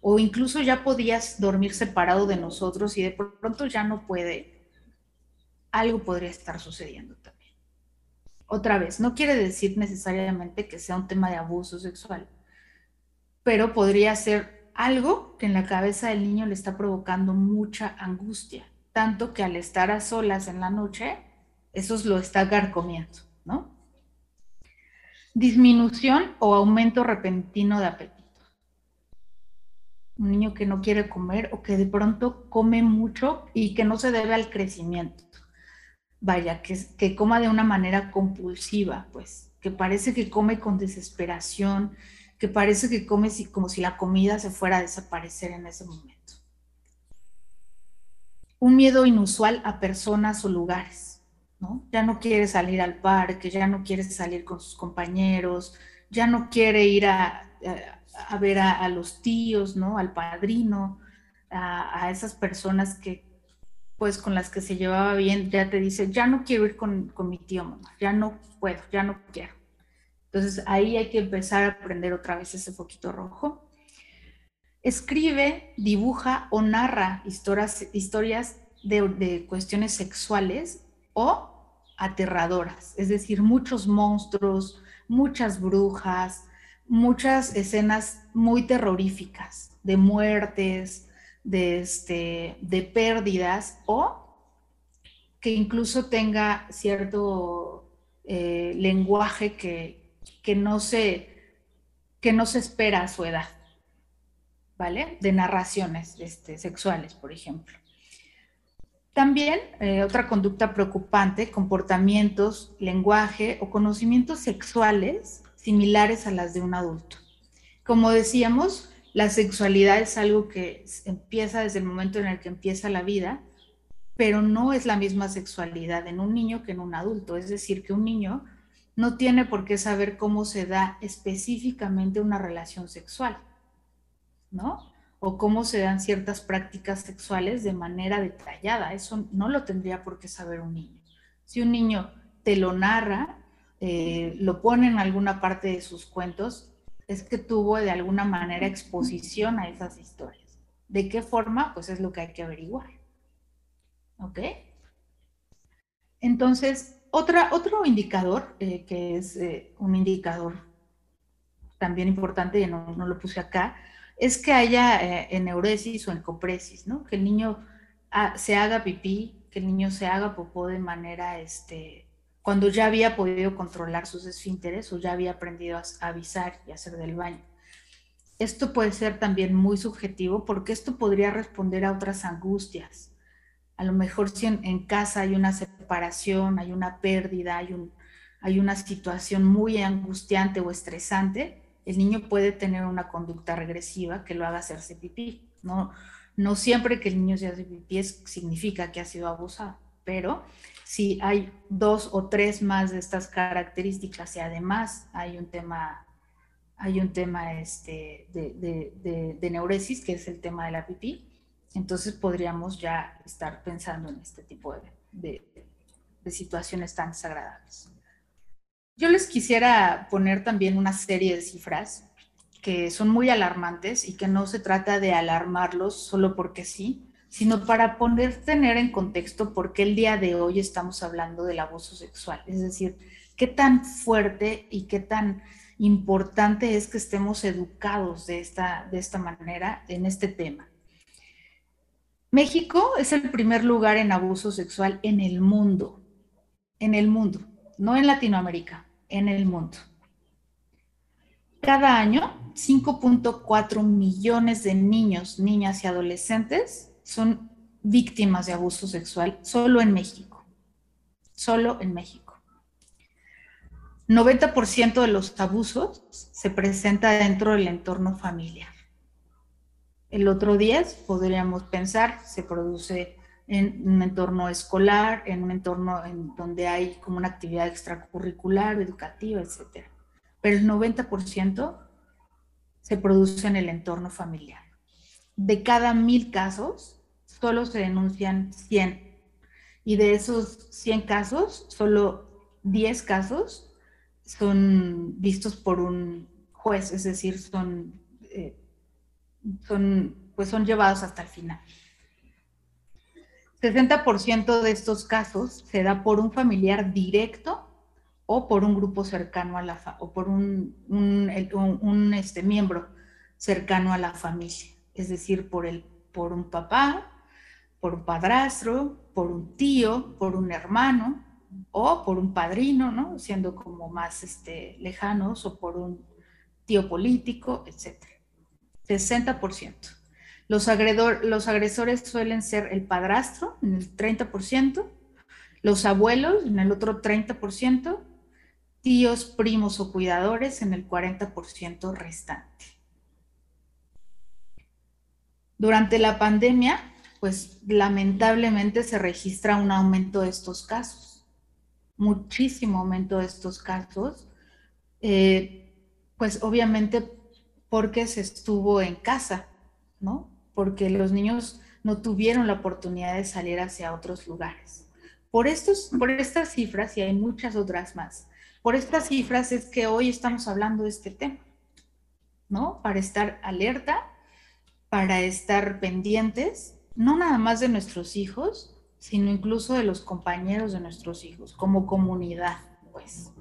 o incluso ya podías dormir separado de nosotros y de pronto ya no puede, algo podría estar sucediendo también otra vez, no quiere decir necesariamente que sea un tema de abuso sexual, pero podría ser algo que en la cabeza del niño le está provocando mucha angustia, tanto que al estar a solas en la noche, eso lo está carcomiendo, ¿no? Disminución o aumento repentino de apetito. Un niño que no quiere comer o que de pronto come mucho y que no se debe al crecimiento vaya, que, que coma de una manera compulsiva, pues, que parece que come con desesperación, que parece que come como si la comida se fuera a desaparecer en ese momento. Un miedo inusual a personas o lugares, ¿no? Ya no quiere salir al parque, ya no quiere salir con sus compañeros, ya no quiere ir a, ver a, los tíos, ¿no? Al padrino, a esas personas que, pues con las que se llevaba bien, ya te dice, ya no quiero ir con, mi tío, mamá, ya no puedo, ya no quiero. Entonces ahí hay que empezar a aprender otra vez ese foquito rojo. Escribe, dibuja o narra historias, historias de, de cuestiones sexuales o aterradoras, es decir, muchos monstruos, muchas brujas, muchas escenas muy terroríficas de muertes, de, este, de pérdidas o que incluso tenga cierto eh, lenguaje que, que, no se, que no se espera a su edad, ¿vale? De narraciones este, sexuales, por ejemplo. También eh, otra conducta preocupante, comportamientos, lenguaje o conocimientos sexuales similares a las de un adulto. Como decíamos, la sexualidad es algo que empieza desde el momento en el que empieza la vida, pero no es la misma sexualidad en un niño que en un adulto. Es decir, que un niño no tiene por qué saber cómo se da específicamente una relación sexual, ¿no? O cómo se dan ciertas prácticas sexuales de manera detallada. Eso no lo tendría por qué saber un niño. Si un niño te lo narra, eh, lo pone en alguna parte de sus cuentos, es que tuvo de alguna manera exposición a esas historias. ¿De qué forma? Pues es lo que hay que averiguar. ¿Ok? Entonces, otra, otro indicador, eh, que es eh, un indicador también importante, y no, lo puse acá, es que haya eh, eneuresis o encopresis, ¿no? Que el niño ah, se haga pipí, que el niño se haga popó de manera este, cuando ya había podido controlar sus esfínteres o ya había aprendido a avisar y hacer del baño. Esto puede ser también muy subjetivo porque esto podría responder a otras angustias. A lo mejor si en, casa hay una separación, hay una pérdida, hay, un, hay una situación muy angustiante o estresante, el niño puede tener una conducta regresiva que lo haga hacerse pipí. No, siempre que el niño se hace pipí significa que ha sido abusado, pero si hay dos o tres más de estas características y además hay un tema, hay un tema este, de, neuresis, que es el tema de la pipí, entonces podríamos ya estar pensando en este tipo de, situaciones tan desagradables. Yo les quisiera poner también una serie de cifras que son muy alarmantes y que no se trata de alarmarlos solo porque sí, sino para poder tener en contexto por qué el día de hoy estamos hablando del abuso sexual. Es decir, qué tan fuerte y qué tan importante es que estemos educados de esta, de esta manera en este tema. México es el primer lugar en abuso sexual en el mundo, en el mundo, no en Latinoamérica, en el mundo. Cada año, 5.4 millones de niños, niñas y adolescentes son víctimas de abuso sexual solo en México. Solo en México. 90% de los abusos se presenta dentro del entorno familiar. El otro 10 podríamos pensar se produce en un entorno escolar, en un entorno en donde hay como una actividad extracurricular, educativa, etc. Pero el 90% se produce en el entorno familiar. De cada mil casos, solo se denuncian 100. Y de esos 100 casos, solo 10 casos son vistos por un juez, es decir, son, eh, son, pues son llevados hasta el final. 60% de estos casos se da por un familiar directo o por un grupo cercano a la o por un, un, este, miembro cercano a la familia, es decir, por, el, por un papá, por un padrastro, por un tío, por un hermano o por un padrino, ¿no? Siendo como más este, lejanos o por un tío político, etc. 60%. Los, los agresores suelen ser el padrastro en el 30%, los abuelos en el otro 30%, tíos, primos o cuidadores en el 40% restante. Durante la pandemia, pues lamentablemente se registra un aumento de estos casos, muchísimo aumento de estos casos, eh, pues obviamente porque se estuvo en casa, ¿no? Porque los niños no tuvieron la oportunidad de salir hacia otros lugares. Por, estos, por estas cifras, y hay muchas otras más, por estas cifras es que hoy estamos hablando de este tema, ¿no? Para estar alerta, para estar pendientes, no nada más de nuestros hijos, sino incluso de los compañeros de nuestros hijos, como comunidad, pues.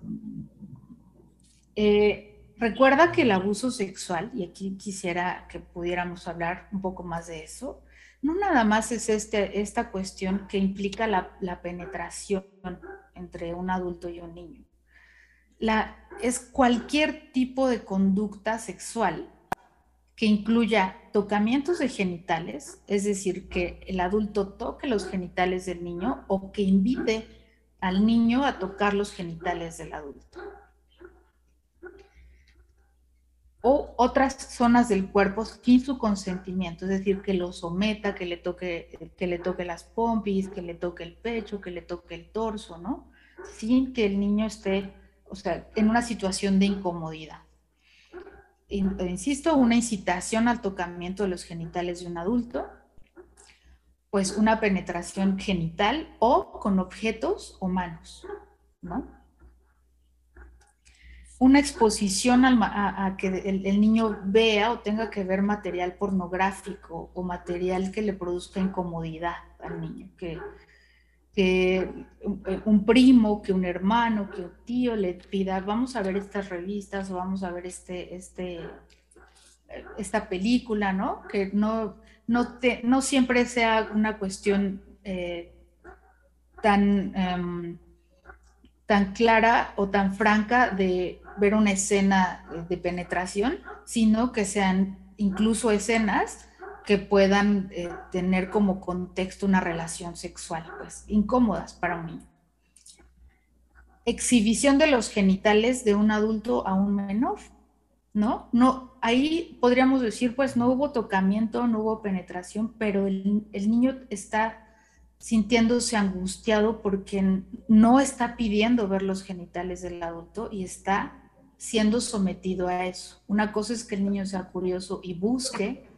Eh, Recuerda que el abuso sexual, y aquí quisiera que pudiéramos hablar un poco más de eso, no nada más es este, esta cuestión que implica la, penetración entre un adulto y un niño. La, es cualquier tipo de conducta sexual que incluya tocamientos de genitales, es decir, que el adulto toque los genitales del niño o que invite al niño a tocar los genitales del adulto o otras zonas del cuerpo sin su consentimiento, es decir, que lo someta, que le toque, que le toque las pompis, que le toque el pecho, que le toque el torso, ¿no? Sin que el niño esté, o sea, en una situación de incomodidad. Insisto, una incitación al tocamiento de los genitales de un adulto, pues una penetración genital o con objetos o manos, ¿no? una exposición a, que el, niño vea o tenga que ver material pornográfico o material que le produzca incomodidad al niño, que, un primo, que un hermano, que un tío le pida, vamos a ver estas revistas o vamos a ver este, este, esta película, ¿no? Que no, no, te, no siempre sea una cuestión eh, tan... Em, tan clara o tan franca de ver una escena de penetración, sino que sean incluso escenas puedan eh, tener como contexto una relación sexual, pues incómodas para un niño. Exhibición de los genitales de un adulto a un menor, ¿no? No, ahí podríamos decir, pues no hubo tocamiento, no hubo penetración, pero el, el niño está sintiéndose angustiado porque no está pidiendo ver los genitales del adulto y está siendo sometido a eso. Una cosa es que el niño sea curioso y busque,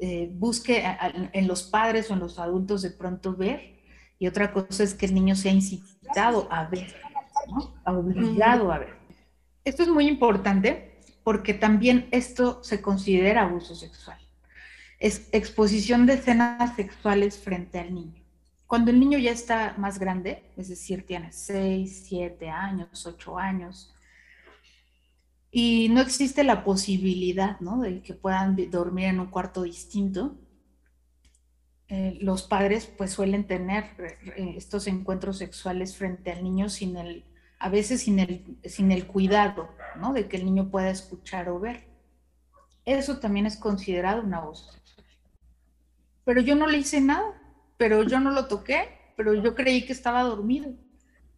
eh, busque en los padres o en los adultos de pronto ver, y otra cosa es que el niño sea incitado a ver, obligado a ver. Esto es muy importante porque también esto se considera abuso sexual. Es exposición de escenas sexuales frente al niño. Cuando el niño ya está más grande, es decir, tiene 6, 7 años, 8 años, y no existe la posibilidad, ¿no? De que puedan dormir en un cuarto distinto, eh, los padres pues suelen tener eh, estos encuentros sexuales frente al niño sin el, a veces sin el, sin el cuidado, ¿no? De que el niño pueda escuchar o ver. Eso también es considerado un abuso sexual. Pero yo no le hice nada, pero yo no lo toqué, pero yo creí que estaba dormido.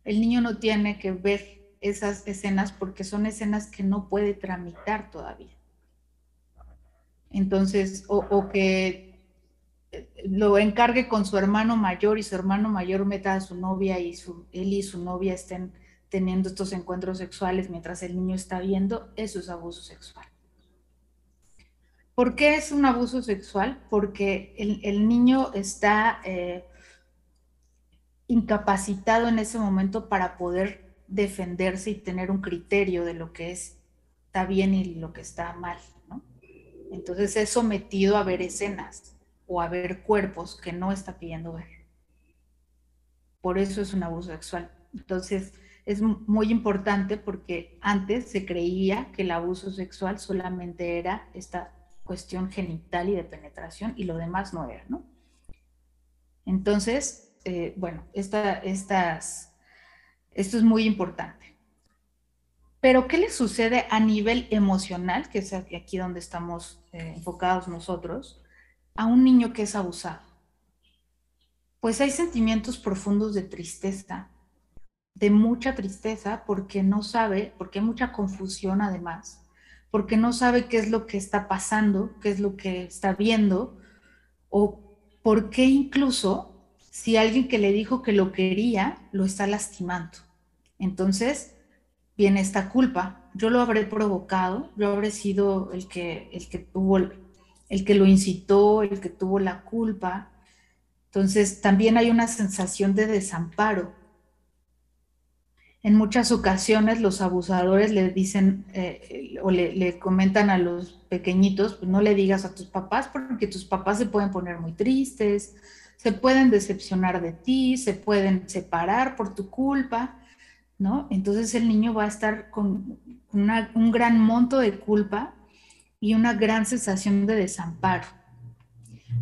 El niño no tiene que ver esas escenas porque son escenas que no puede tramitar todavía. Entonces, o que lo encargue con su hermano mayor y su hermano mayor meta a su novia y su, él y su novia estén teniendo estos encuentros sexuales mientras el niño está viendo, eso es abuso sexual. ¿Por qué es un abuso sexual? Porque el, niño está eh, incapacitado en ese momento para poder defenderse y tener un criterio de lo que es, está bien y lo que está mal. Entonces es sometido a ver escenas o a ver cuerpos que no está pidiendo ver. Por eso es un abuso sexual. Entonces, es muy importante porque antes se creía que el abuso sexual solamente era esta cuestión genital y de penetración y lo demás no era, ¿no? Entonces, eh, bueno, esta, estas, esto es muy importante. Pero, ¿qué le sucede a nivel emocional, que es aquí donde estamos eh, enfocados nosotros? a un niño que es abusado? Pues hay sentimientos profundos de tristeza, de mucha tristeza porque no sabe, porque hay mucha confusión además, porque no sabe qué es lo que está pasando, qué es lo que está viendo, o por qué incluso si alguien que le dijo que lo quería lo está lastimando. Entonces viene esta culpa, yo lo habré provocado, yo habré sido el que, el que tuvo el que lo incitó, el que tuvo la culpa. Entonces también hay una sensación de desamparo. En muchas ocasiones los abusadores le dicen eh, o le, comentan a los pequeñitos, pues no le digas a tus papás porque tus papás se pueden poner muy tristes, se pueden decepcionar de ti, se pueden separar por tu culpa, ¿no? Entonces el niño va a estar con un gran monto de culpa y una gran sensación de desamparo.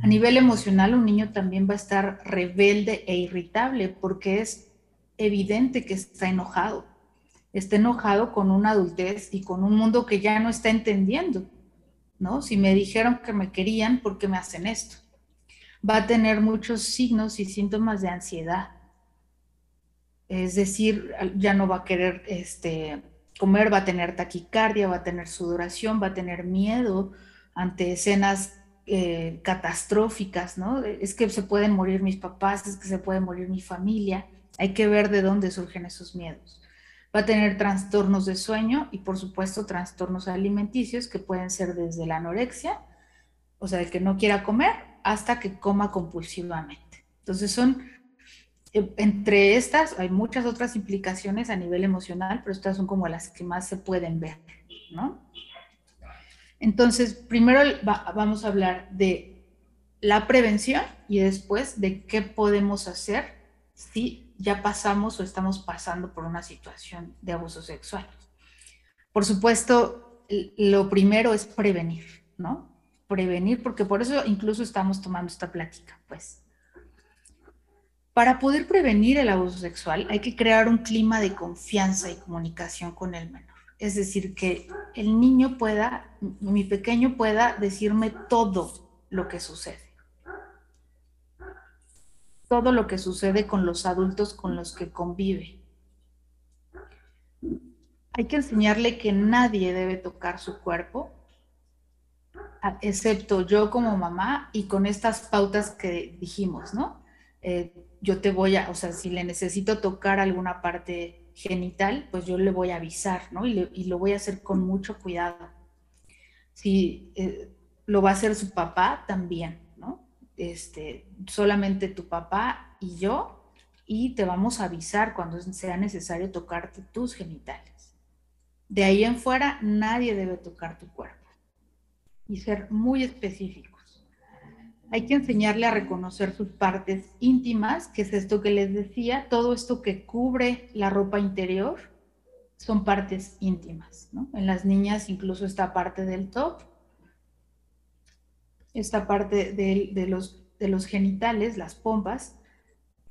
A nivel emocional, un niño también va a estar rebelde e irritable porque es evidente que está enojado. Está enojado con una adultez y con un mundo que ya no está entendiendo, ¿no? Si me dijeron que me querían, ¿por qué me hacen esto? Va a tener muchos signos y síntomas de ansiedad. Es decir, ya no va a querer este, comer, va a tener taquicardia, va a tener sudoración, va a tener miedo ante escenas eh, catastróficas, ¿no? Es que se pueden morir mis papás, es que se puede morir mi familia. Hay que ver de dónde surgen esos miedos. Va a tener trastornos de sueño y por supuesto trastornos alimenticios que pueden ser desde la anorexia, o sea, el que no quiera comer, hasta que coma compulsivamente. Entonces son eh, entre estas hay muchas otras implicaciones a nivel emocional, pero estas son como las que más se pueden ver, ¿no? Entonces, primero vamos a hablar de la prevención y después de qué podemos hacer si ya pasamos o estamos pasando por una situación de abuso sexual. Por supuesto, lo primero es prevenir, ¿no? Prevenir, porque por eso incluso estamos tomando esta plática, pues para poder prevenir el abuso sexual hay que crear un clima de confianza y comunicación con el menor. Es decir, que el niño pueda, mi pequeño pueda decirme todo lo que sucede. Todo lo que sucede con los adultos con los que convive. Hay que enseñarle que nadie debe tocar su cuerpo, excepto yo como mamá y con estas pautas que dijimos, ¿no? Eh, yo te voy a, o sea, si le necesito tocar alguna parte genital, pues yo le voy a avisar, ¿no? Y, lo voy a hacer con mucho cuidado. Si eh, lo va a hacer su papá, también, ¿no? Este, solamente tu papá y yo, y te vamos a avisar cuando sea necesario tocarte tus genitales. De ahí en fuera, nadie debe tocar tu cuerpo. Y ser muy específico hay que enseñarle a reconocer sus partes íntimas, que es esto que les decía, todo esto que cubre la ropa interior son partes íntimas. En las niñas incluso esta parte del top, esta parte de, los de los genitales, las pompas,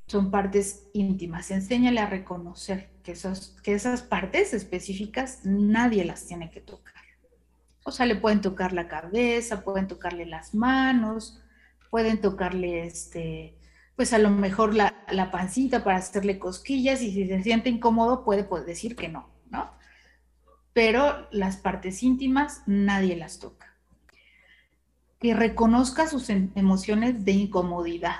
son partes íntimas. Enséñale a reconocer que, que esas partes específicas nadie las tiene que tocar. O sea, le pueden tocar la cabeza, pueden tocarle las manos, pueden tocarle este, pues a lo mejor la, pancita para hacerle cosquillas y si se siente incómodo puede, puede decir que no, ¿no? Pero las partes íntimas nadie las toca. Que reconozca sus em, emociones de incomodidad.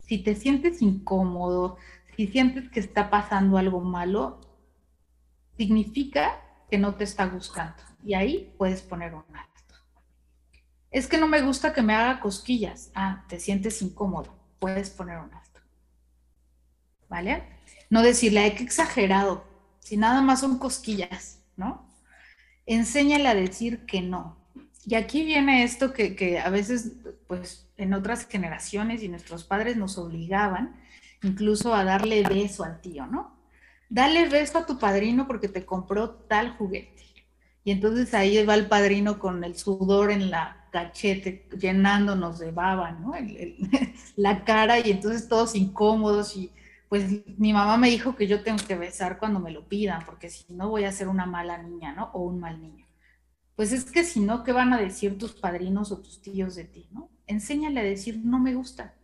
Si te sientes incómodo, si sientes que está pasando algo malo, significa que no te está gustando. Y ahí puedes poner un alto. Es que no me gusta que me haga cosquillas. Ah, te sientes incómodo. Puedes poner un alto. ¿Vale? No decirle, ay, que exagerado. Si nada más son cosquillas, ¿no? Enséñale a decir que no. Y aquí viene esto que, que a veces, pues, en otras generaciones y nuestros padres nos obligaban incluso a darle beso al tío, ¿no? Dale beso a tu padrino porque te compró tal juguete. Y entonces ahí va el padrino con el sudor en la cachete, llenándonos de baba, ¿no? (laughs) la cara y entonces todos incómodos y pues mi mamá me dijo que yo tengo que besar cuando me lo pidan, porque si no voy a ser una mala niña, ¿no? O un mal niño. Pues es que si no, ¿qué van a decir tus padrinos o tus tíos de ti, ¿no? Enséñale a decir, no me gusta.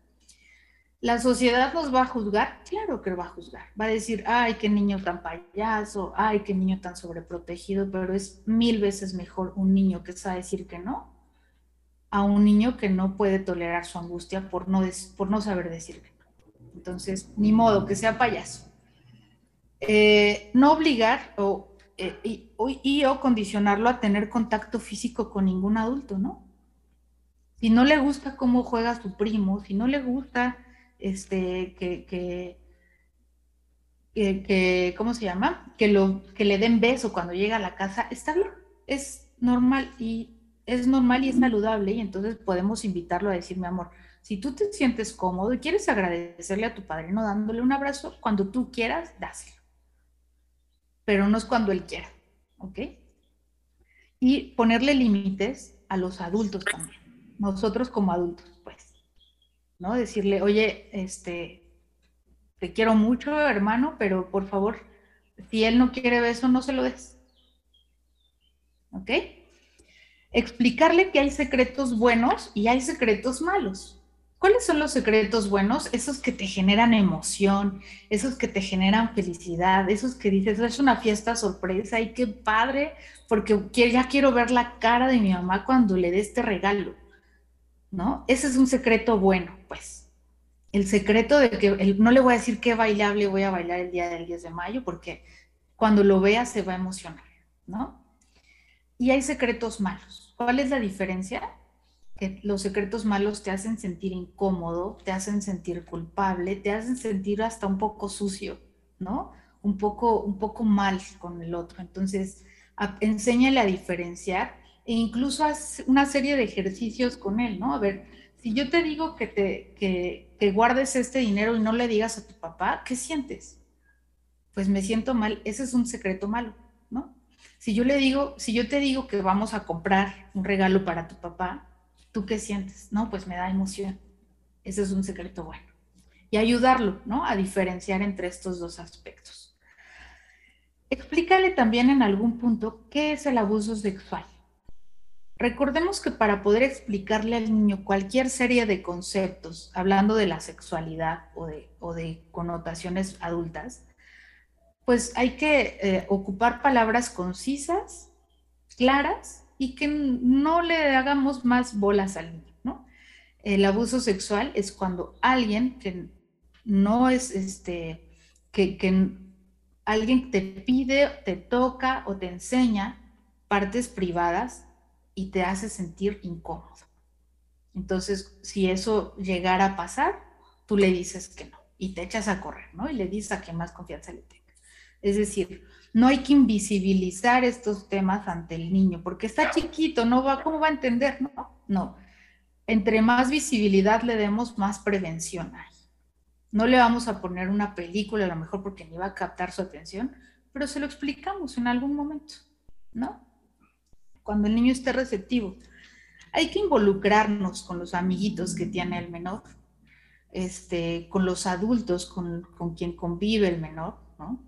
¿La sociedad nos va a juzgar? Claro que va a juzgar. Va a decir, ay, qué niño tan payaso, ay, qué niño tan sobreprotegido, pero es mil veces mejor un niño que sabe decir que no a un niño que no puede tolerar su angustia por no, por no saber decir que no. Entonces, ni modo, que sea payaso. Eh, no obligar o, eh, y, y o condicionarlo a tener contacto físico con ningún adulto, ¿no? Si no le gusta cómo juega su primo, si no le gusta este, que, que, ¿cómo se llama? Que, lo, que le den beso cuando llega a la casa, está bien, es normal y es normal y es saludable y entonces podemos invitarlo a decir, mi amor, si tú te sientes cómodo y quieres agradecerle a tu padrino dándole un abrazo, cuando tú quieras, dáselo. Pero no es cuando él quiera, ¿ok? Y ponerle límites a los adultos también, nosotros como adultos. ¿No? Decirle, oye, este, te quiero mucho, hermano, pero por favor, si él no quiere beso, no se lo des. ¿Ok? Explicarle que hay secretos buenos y hay secretos malos. ¿Cuáles son los secretos buenos? Esos que te generan emoción, esos que te generan felicidad, esos que dices, es una fiesta sorpresa y qué padre, porque ya quiero ver la cara de mi mamá cuando le dé este regalo. ¿No? Ese es un secreto bueno, pues. El secreto de que no le voy a decir qué bailable voy a bailar el día del 10 de mayo, porque cuando lo vea se va a emocionar, ¿no? Y hay secretos malos. ¿Cuál es la diferencia? Que los secretos malos te hacen sentir incómodo, te hacen sentir culpable, te hacen sentir hasta un poco sucio, ¿no? Un poco, un poco mal con el otro. Entonces, enséñale a diferenciar e incluso haz una serie de ejercicios con él, ¿no? A ver, si yo te digo que te que, guardes este dinero y no le digas a tu papá, ¿qué sientes? Pues me siento mal, ese es un secreto malo, ¿no? Si yo le digo, si yo te digo que vamos a comprar un regalo para tu papá, ¿tú qué sientes? No, pues me da emoción. Ese es un secreto bueno. Y ayudarlo, ¿no? A diferenciar entre estos dos aspectos. Explícale también en algún punto qué es el abuso sexual. Recordemos que para poder explicarle al niño cualquier serie de conceptos, hablando de la sexualidad o de, connotaciones adultas, pues hay que eh, ocupar palabras concisas, claras y que no le hagamos más bolas al niño. El abuso sexual es cuando alguien que no es este, que, que alguien te pide, te toca o te enseña partes privadas y te hace sentir incómodo. Entonces, si eso llegara a pasar, tú le dices que no y te echas a correr, ¿no? Y le dices a que más confianza le tenga. Es decir, no hay que invisibilizar estos temas ante el niño, porque está chiquito, no va, ¿cómo va a entender? No, no. Entre más visibilidad le demos, más prevención hay. No le vamos a poner una película, a lo mejor porque ni va a captar su atención, pero se lo explicamos en algún momento, ¿no? Cuando el niño esté receptivo. hay que involucrarnos con los amiguitos que tiene el menor, este, con los adultos con, con quien convive el menor, ¿no?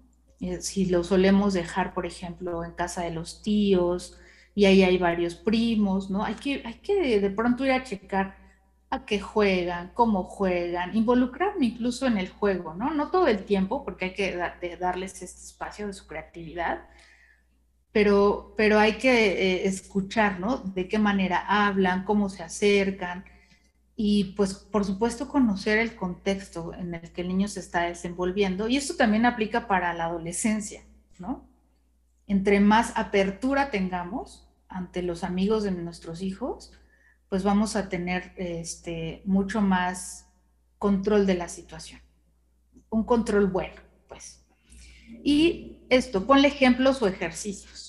Si lo solemos dejar, por ejemplo, en casa de los tíos y ahí hay varios primos, ¿no? Hay que, hay que de pronto ir a checar a qué juegan, cómo juegan, involucrarme incluso en el juego, ¿no? No todo el tiempo, porque hay que darles este espacio de su creatividad, pero, pero hay que eh, escuchar, ¿no? De qué manera hablan, cómo se acercan y pues por supuesto conocer el contexto en el que el niño se está desenvolviendo y esto también aplica para la adolescencia, ¿no? Entre más apertura tengamos ante los amigos de nuestros hijos, pues vamos a tener este, mucho más control de la situación. Un control bueno, pues. Y esto, ponle ejemplos o ejercicios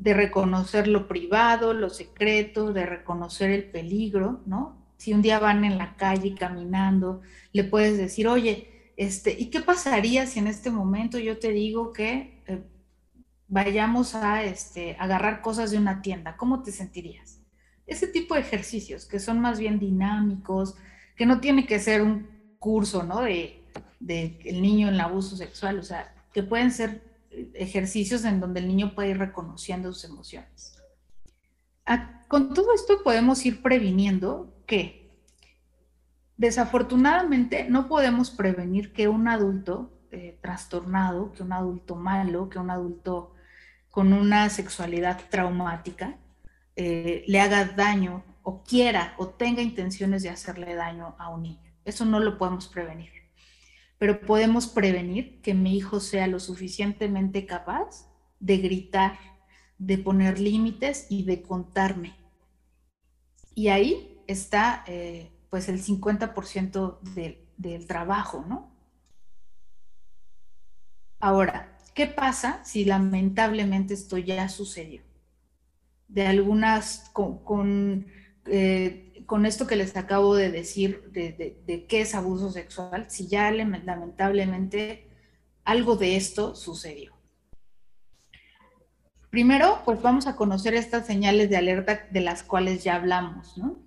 de reconocer lo privado, lo secreto, de reconocer el peligro, ¿no? Si un día van en la calle caminando, le puedes decir, oye, este, ¿y qué pasaría si en este momento yo te digo que eh, vayamos a este, agarrar cosas de una tienda? ¿Cómo te sentirías? Ese tipo de ejercicios que son más bien dinámicos, que no tiene que ser un curso, ¿no? De, de el niño en el abuso sexual, o sea, que pueden ser ejercicios en donde el niño puede ir reconociendo sus emociones. Con todo esto podemos ir previniendo que desafortunadamente no podemos prevenir que un adulto eh, trastornado, que un adulto malo, que un adulto con una sexualidad traumática eh, le haga daño o quiera o tenga intenciones de hacerle daño a un niño. Eso no lo podemos prevenir pero podemos prevenir que mi hijo sea lo suficientemente capaz de gritar, de poner límites y de contarme. Y ahí está eh, pues el 50% del trabajo, ¿no? Ahora, ¿qué pasa si lamentablemente esto ya sucedió? De algunas, con, eh, con esto que les acabo de decir de, qué es abuso sexual, si ya lamentablemente algo de esto sucedió. Primero, pues vamos a conocer estas señales de alerta de las cuales ya hablamos, ¿no?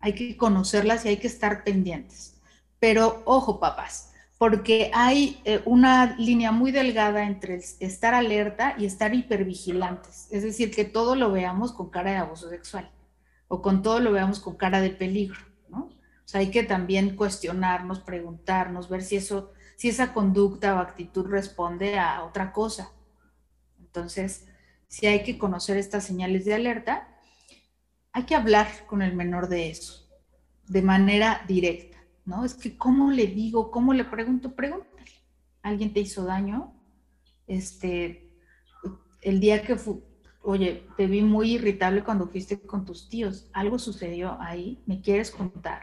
Hay que conocerlas y hay que estar pendientes. Pero ojo, papás, porque hay eh, una línea muy delgada entre estar alerta y estar hipervigilantes. Es decir, que todo lo veamos con cara de abuso sexual o con todo lo veamos con cara de peligro, ¿no? O sea, hay que también cuestionarnos, preguntarnos, ver si eso, si esa conducta o actitud responde a otra cosa. Entonces, si hay que conocer estas señales de alerta, hay que hablar con el menor de eso, de manera directa, ¿no? Es que, ¿cómo le digo? ¿Cómo le pregunto? Pregúntale. ¿Alguien te hizo daño? Este, el día que, oye, te vi muy irritable cuando fuiste con tus tíos, algo sucedió ahí, ¿me quieres contar?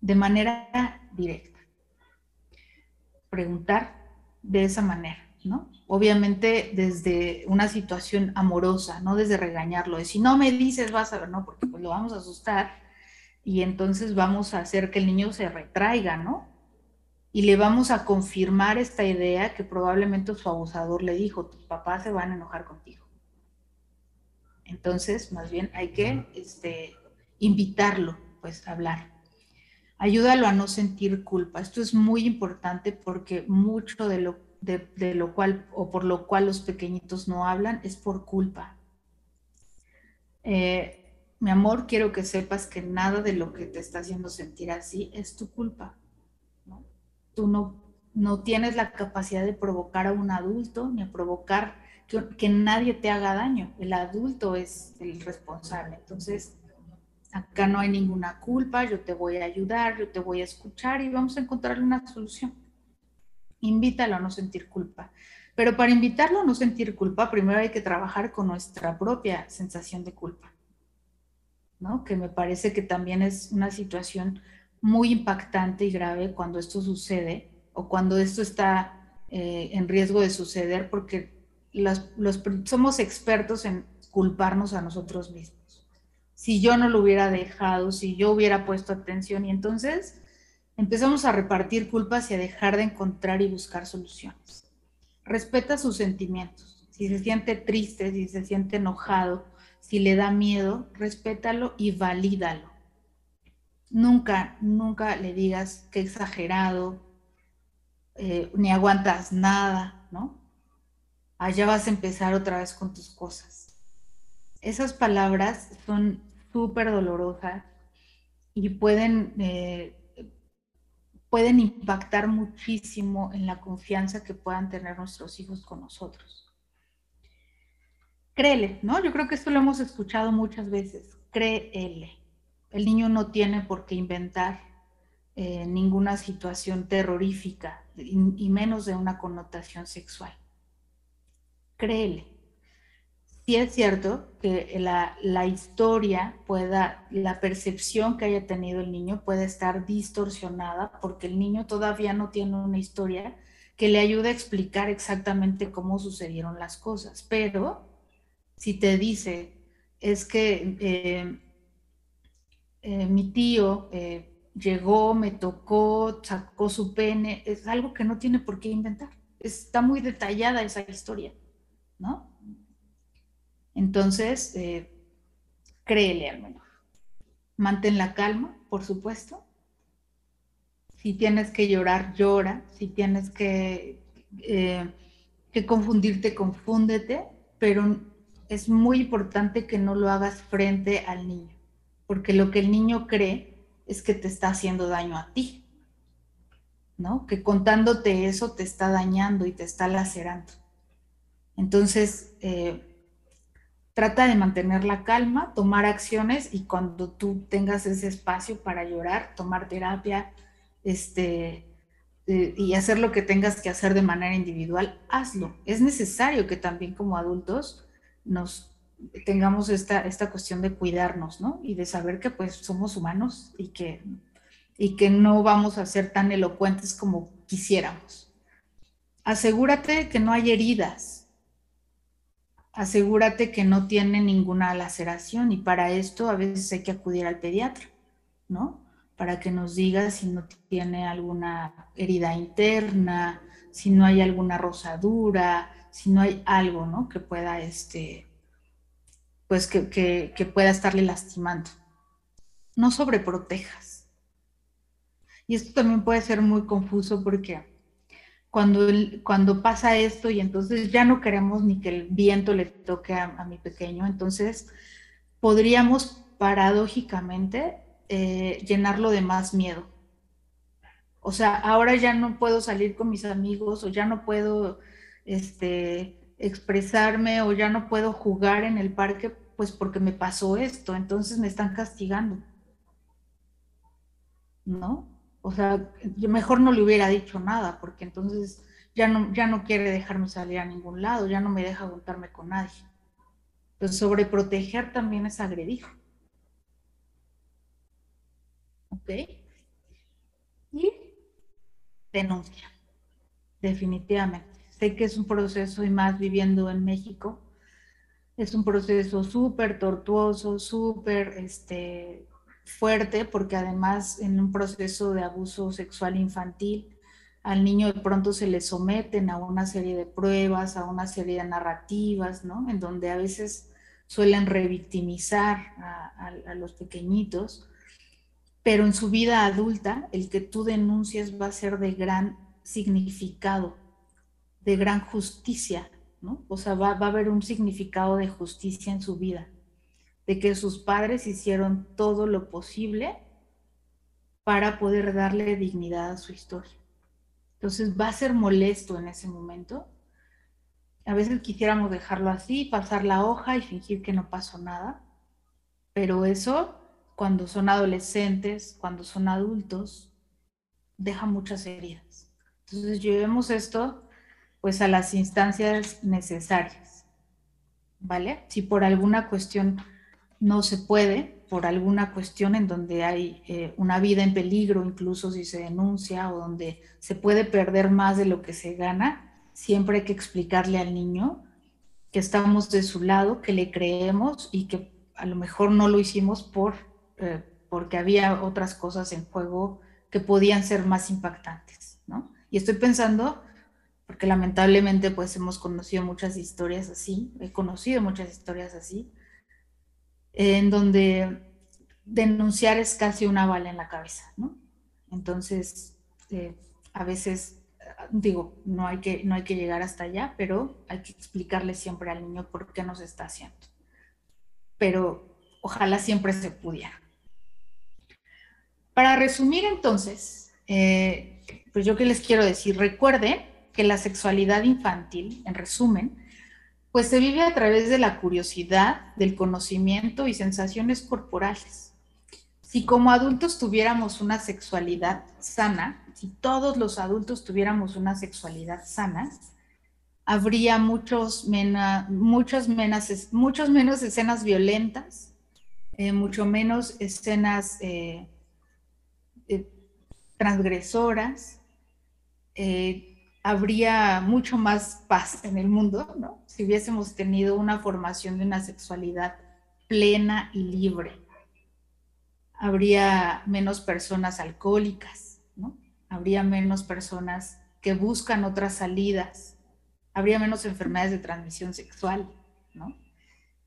De manera directa. Preguntar de esa manera, ¿no? Obviamente desde una situación amorosa, no desde regañarlo, de si no me dices vas a ver, no, porque pues lo vamos a asustar y entonces vamos a hacer que el niño se retraiga, ¿no? Y le vamos a confirmar esta idea que probablemente su abusador le dijo, tus papás se van a enojar contigo. Entonces, más bien hay que este, invitarlo, pues, a hablar. Ayúdalo a no sentir culpa. Esto es muy importante porque mucho de lo, de, lo cual o por lo cual los pequeñitos no hablan es por culpa. Eh, mi amor, quiero que sepas que nada de lo que te está haciendo sentir así es tu culpa. Tú no, no tienes la capacidad de provocar a un adulto ni a provocar que, nadie te haga daño. El adulto es el responsable. Entonces, acá no hay ninguna culpa, yo te voy a ayudar, yo te voy a escuchar y vamos a encontrar una solución. Invítalo a no sentir culpa. Pero para invitarlo a no sentir culpa, primero hay que trabajar con nuestra propia sensación de culpa, ¿no? Que me parece que también es una situación muy impactante y grave cuando esto sucede o cuando esto está eh, en riesgo de suceder porque los, somos expertos en culparnos a nosotros mismos. Si yo no lo hubiera dejado, si yo hubiera puesto atención y entonces empezamos a repartir culpas y a dejar de encontrar y buscar soluciones. Respeta sus sentimientos. Si se siente triste, si se siente enojado, Si le da miedo, respétalo y valídalo. Nunca, nunca le digas que exagerado, eh, ni aguantas nada, ¿no? Allá vas a empezar otra vez con tus cosas. Esas palabras son súper dolorosas y pueden, eh, pueden impactar muchísimo en la confianza que puedan tener nuestros hijos con nosotros. Créele, ¿no? Yo creo que esto lo hemos escuchado muchas veces. Créele. El niño no tiene por qué inventar eh, ninguna situación terrorífica y, menos de una connotación sexual. Créele. Sí es cierto que la, historia pueda, la percepción que haya tenido el niño puede estar distorsionada porque el niño todavía no tiene una historia que le ayude a explicar exactamente cómo sucedieron las cosas. Pero si te dice, es que eh, eh, mi tío eh, llegó, me tocó, sacó su pene, es algo que no tiene por qué inventar. Está muy detallada esa historia, ¿no? Entonces, eh, créele al menos. Mantén la calma, por supuesto. Si tienes que llorar, llora. Si tienes que, que confundirte, confúndete. Pero es muy importante que no lo hagas frente al niño porque lo que el niño cree es que te está haciendo daño a ti, ¿no? Que contándote eso te está dañando y te está lacerando. Entonces, eh, trata de mantener la calma, tomar acciones y cuando tú tengas ese espacio para llorar, tomar terapia, este, eh, y hacer lo que tengas que hacer de manera individual, hazlo. Es necesario que también como adultos nos tengamos esta, esta cuestión de cuidarnos, ¿no? Y de saber que pues somos humanos y que, y que no vamos a ser tan elocuentes como quisiéramos. Asegúrate que no hay heridas. Asegúrate que no tiene ninguna laceración y para esto a veces hay que acudir al pediatra, ¿no? Para que nos diga si no tiene alguna herida interna, si no hay alguna rosadura, si no hay algo, ¿no? Que pueda, este, pues que, pueda estarle lastimando. No sobreprotejas. Y esto también puede ser muy confuso porque cuando, cuando pasa esto y entonces ya no queremos ni que el viento le toque a, mi pequeño, entonces podríamos paradójicamente eh, llenarlo de más miedo. O sea, ahora ya no puedo salir con mis amigos o ya no puedo este, expresarme o ya no puedo jugar en el parque pues porque me pasó esto, entonces me están castigando. ¿No? O sea, yo mejor no le hubiera dicho nada, porque entonces ya no, ya no quiere dejarme salir a ningún lado, ya no me deja juntarme con nadie. Entonces, sobreproteger también es agredir. ¿Ok? Y denuncia, definitivamente. Sé que es un proceso y más viviendo en México, es un proceso súper tortuoso, súper este, fuerte, porque además en un proceso de abuso sexual infantil, al niño de pronto se le someten a una serie de pruebas, a una serie de narrativas, ¿no? En donde a veces suelen revictimizar a, a los pequeñitos, pero en su vida adulta el que tú denuncies va a ser de gran significado, de gran justicia, o sea, va, a haber un significado de justicia en su vida, de que sus padres hicieron todo lo posible para poder darle dignidad a su historia. Entonces va a ser molesto en ese momento. A veces quisiéramos dejarlo así, pasar la hoja y fingir que no pasó nada, pero eso cuando son adolescentes, cuando son adultos, deja muchas heridas. Entonces llevemos esto pues a las instancias necesarias, ¿vale? Si por alguna cuestión no se puede, por alguna cuestión en donde hay eh, una vida en peligro, incluso si se denuncia o donde se puede perder más de lo que se gana, siempre hay que explicarle al niño que estamos de su lado, que le creemos y que a lo mejor no lo hicimos por, eh, porque había otras cosas en juego que podían ser más impactantes, ¿no? Y estoy pensando porque lamentablemente pues hemos conocido muchas historias así, he conocido muchas historias así, en donde denunciar es casi una bala en la cabeza, ¿no? Entonces, eh, a veces, digo, no hay, que, no hay que llegar hasta allá, pero hay que explicarle siempre al niño por qué nos está haciendo. Pero ojalá siempre se pudiera. Para resumir entonces, eh, pues yo qué les quiero decir, recuerden que la sexualidad infantil, en resumen, pues se vive a través de la curiosidad, del conocimiento y sensaciones corporales. Si como adultos tuviéramos una sexualidad sana, si todos los adultos tuviéramos una sexualidad sana, habría muchos, muchos menos escenas violentas, eh, mucho menos escenas eh, eh, transgresoras, habría mucho más paz en el mundo, ¿no? Si hubiésemos tenido una formación de una sexualidad plena y libre. Habría menos personas alcohólicas, ¿no? Habría menos personas que buscan otras salidas. Habría menos enfermedades de transmisión sexual, ¿no?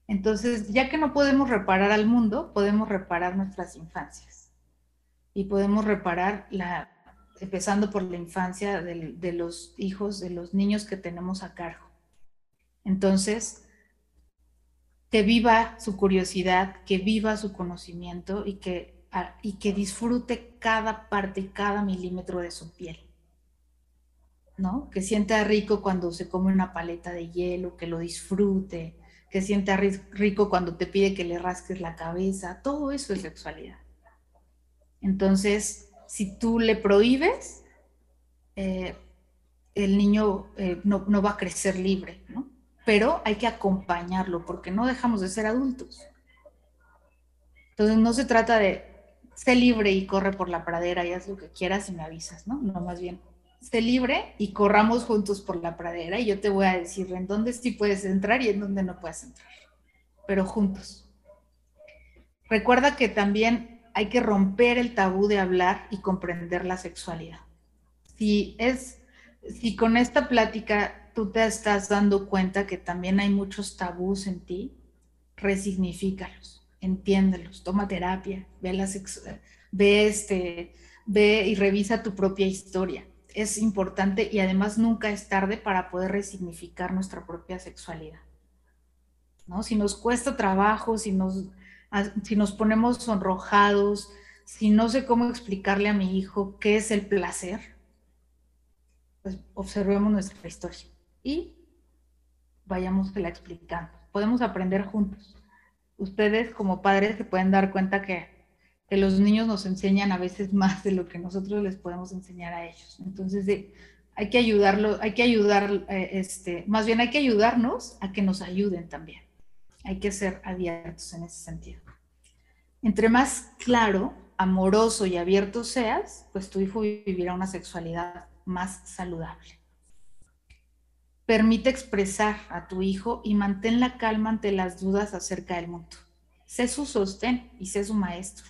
Entonces, ya que no podemos reparar al mundo, podemos reparar nuestras infancias y podemos reparar la empezando por la infancia de, los hijos, de los niños que tenemos a cargo. Entonces, que viva su curiosidad, que viva su conocimiento y que, y que disfrute cada parte, cada milímetro de su piel. ¿No? Que sienta rico cuando se come una paleta de hielo, que lo disfrute, que sienta rico cuando te pide que le rasques la cabeza, todo eso es sexualidad. Entonces, si tú le prohíbes, eh, el niño eh, no, va a crecer libre, ¿no? Pero hay que acompañarlo porque no dejamos de ser adultos. Entonces no se trata de sé libre y corre por la pradera y haz lo que quieras y me avisas, ¿no? No, más bien, sé libre y corramos juntos por la pradera y yo te voy a decir en dónde sí puedes entrar y en dónde no puedes entrar, pero juntos. Recuerda que también hay que romper el tabú de hablar y comprender la sexualidad. Si es, si con esta plática tú te estás dando cuenta que también hay muchos tabús en ti, resignifícalos, entiéndelos, toma terapia, ve la ve este, ve y revisa tu propia historia. Es importante y además nunca es tarde para poder resignificar nuestra propia sexualidad. ¿No? Si nos cuesta trabajo, si nos si nos ponemos sonrojados, si no sé cómo explicarle a mi hijo qué es el placer, pues observemos nuestra historia y vayamos la explicando. Podemos aprender juntos. Ustedes como padres se pueden dar cuenta que, los niños nos enseñan a veces más de lo que nosotros les podemos enseñar a ellos. Entonces, hay que ayudarlo, hay que ayudar, eh, este, más bien hay que ayudarnos a que nos ayuden también. Hay que ser abiertos en ese sentido. Entre más claro, amoroso y abierto seas, pues tu hijo vivirá una sexualidad más saludable. Permite expresar a tu hijo y mantén la calma ante las dudas acerca del mundo. Sé su sostén y sé su maestro.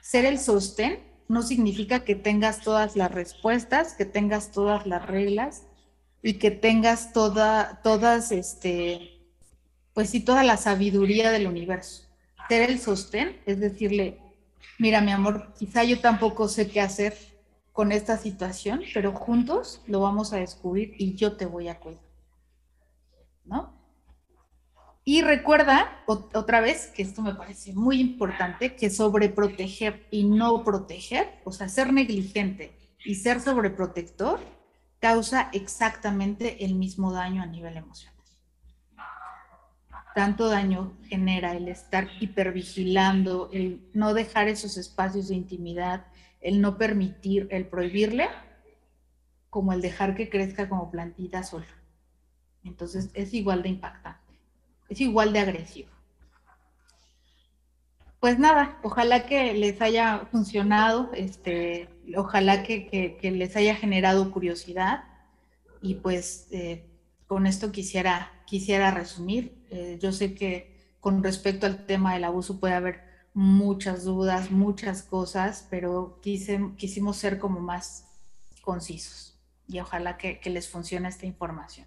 Ser el sostén no significa que tengas todas las respuestas, que tengas todas las reglas y que tengas toda, todas, este, pues sí, toda la sabiduría del universo. Ser el sostén es decirle, mira mi amor, quizá yo tampoco sé qué hacer con esta situación, pero juntos lo vamos a descubrir y yo te voy a cuidar. ¿No? Y recuerda otra vez que esto me parece muy importante, que sobreproteger y no proteger, o sea, ser negligente y ser sobreprotector, causa exactamente el mismo daño a nivel emocional tanto daño genera el estar hipervigilando, el no dejar esos espacios de intimidad, el no permitir, el prohibirle, como el dejar que crezca como plantita sola. Entonces es igual de impactante, es igual de agresivo. Pues nada, ojalá que les haya funcionado, este, ojalá que, les haya generado curiosidad y pues eh, con esto quisiera, quisiera resumir. Eh, yo sé que con respecto al tema del abuso puede haber muchas dudas, muchas cosas, pero quisimos ser como más concisos y ojalá que les funcione esta información.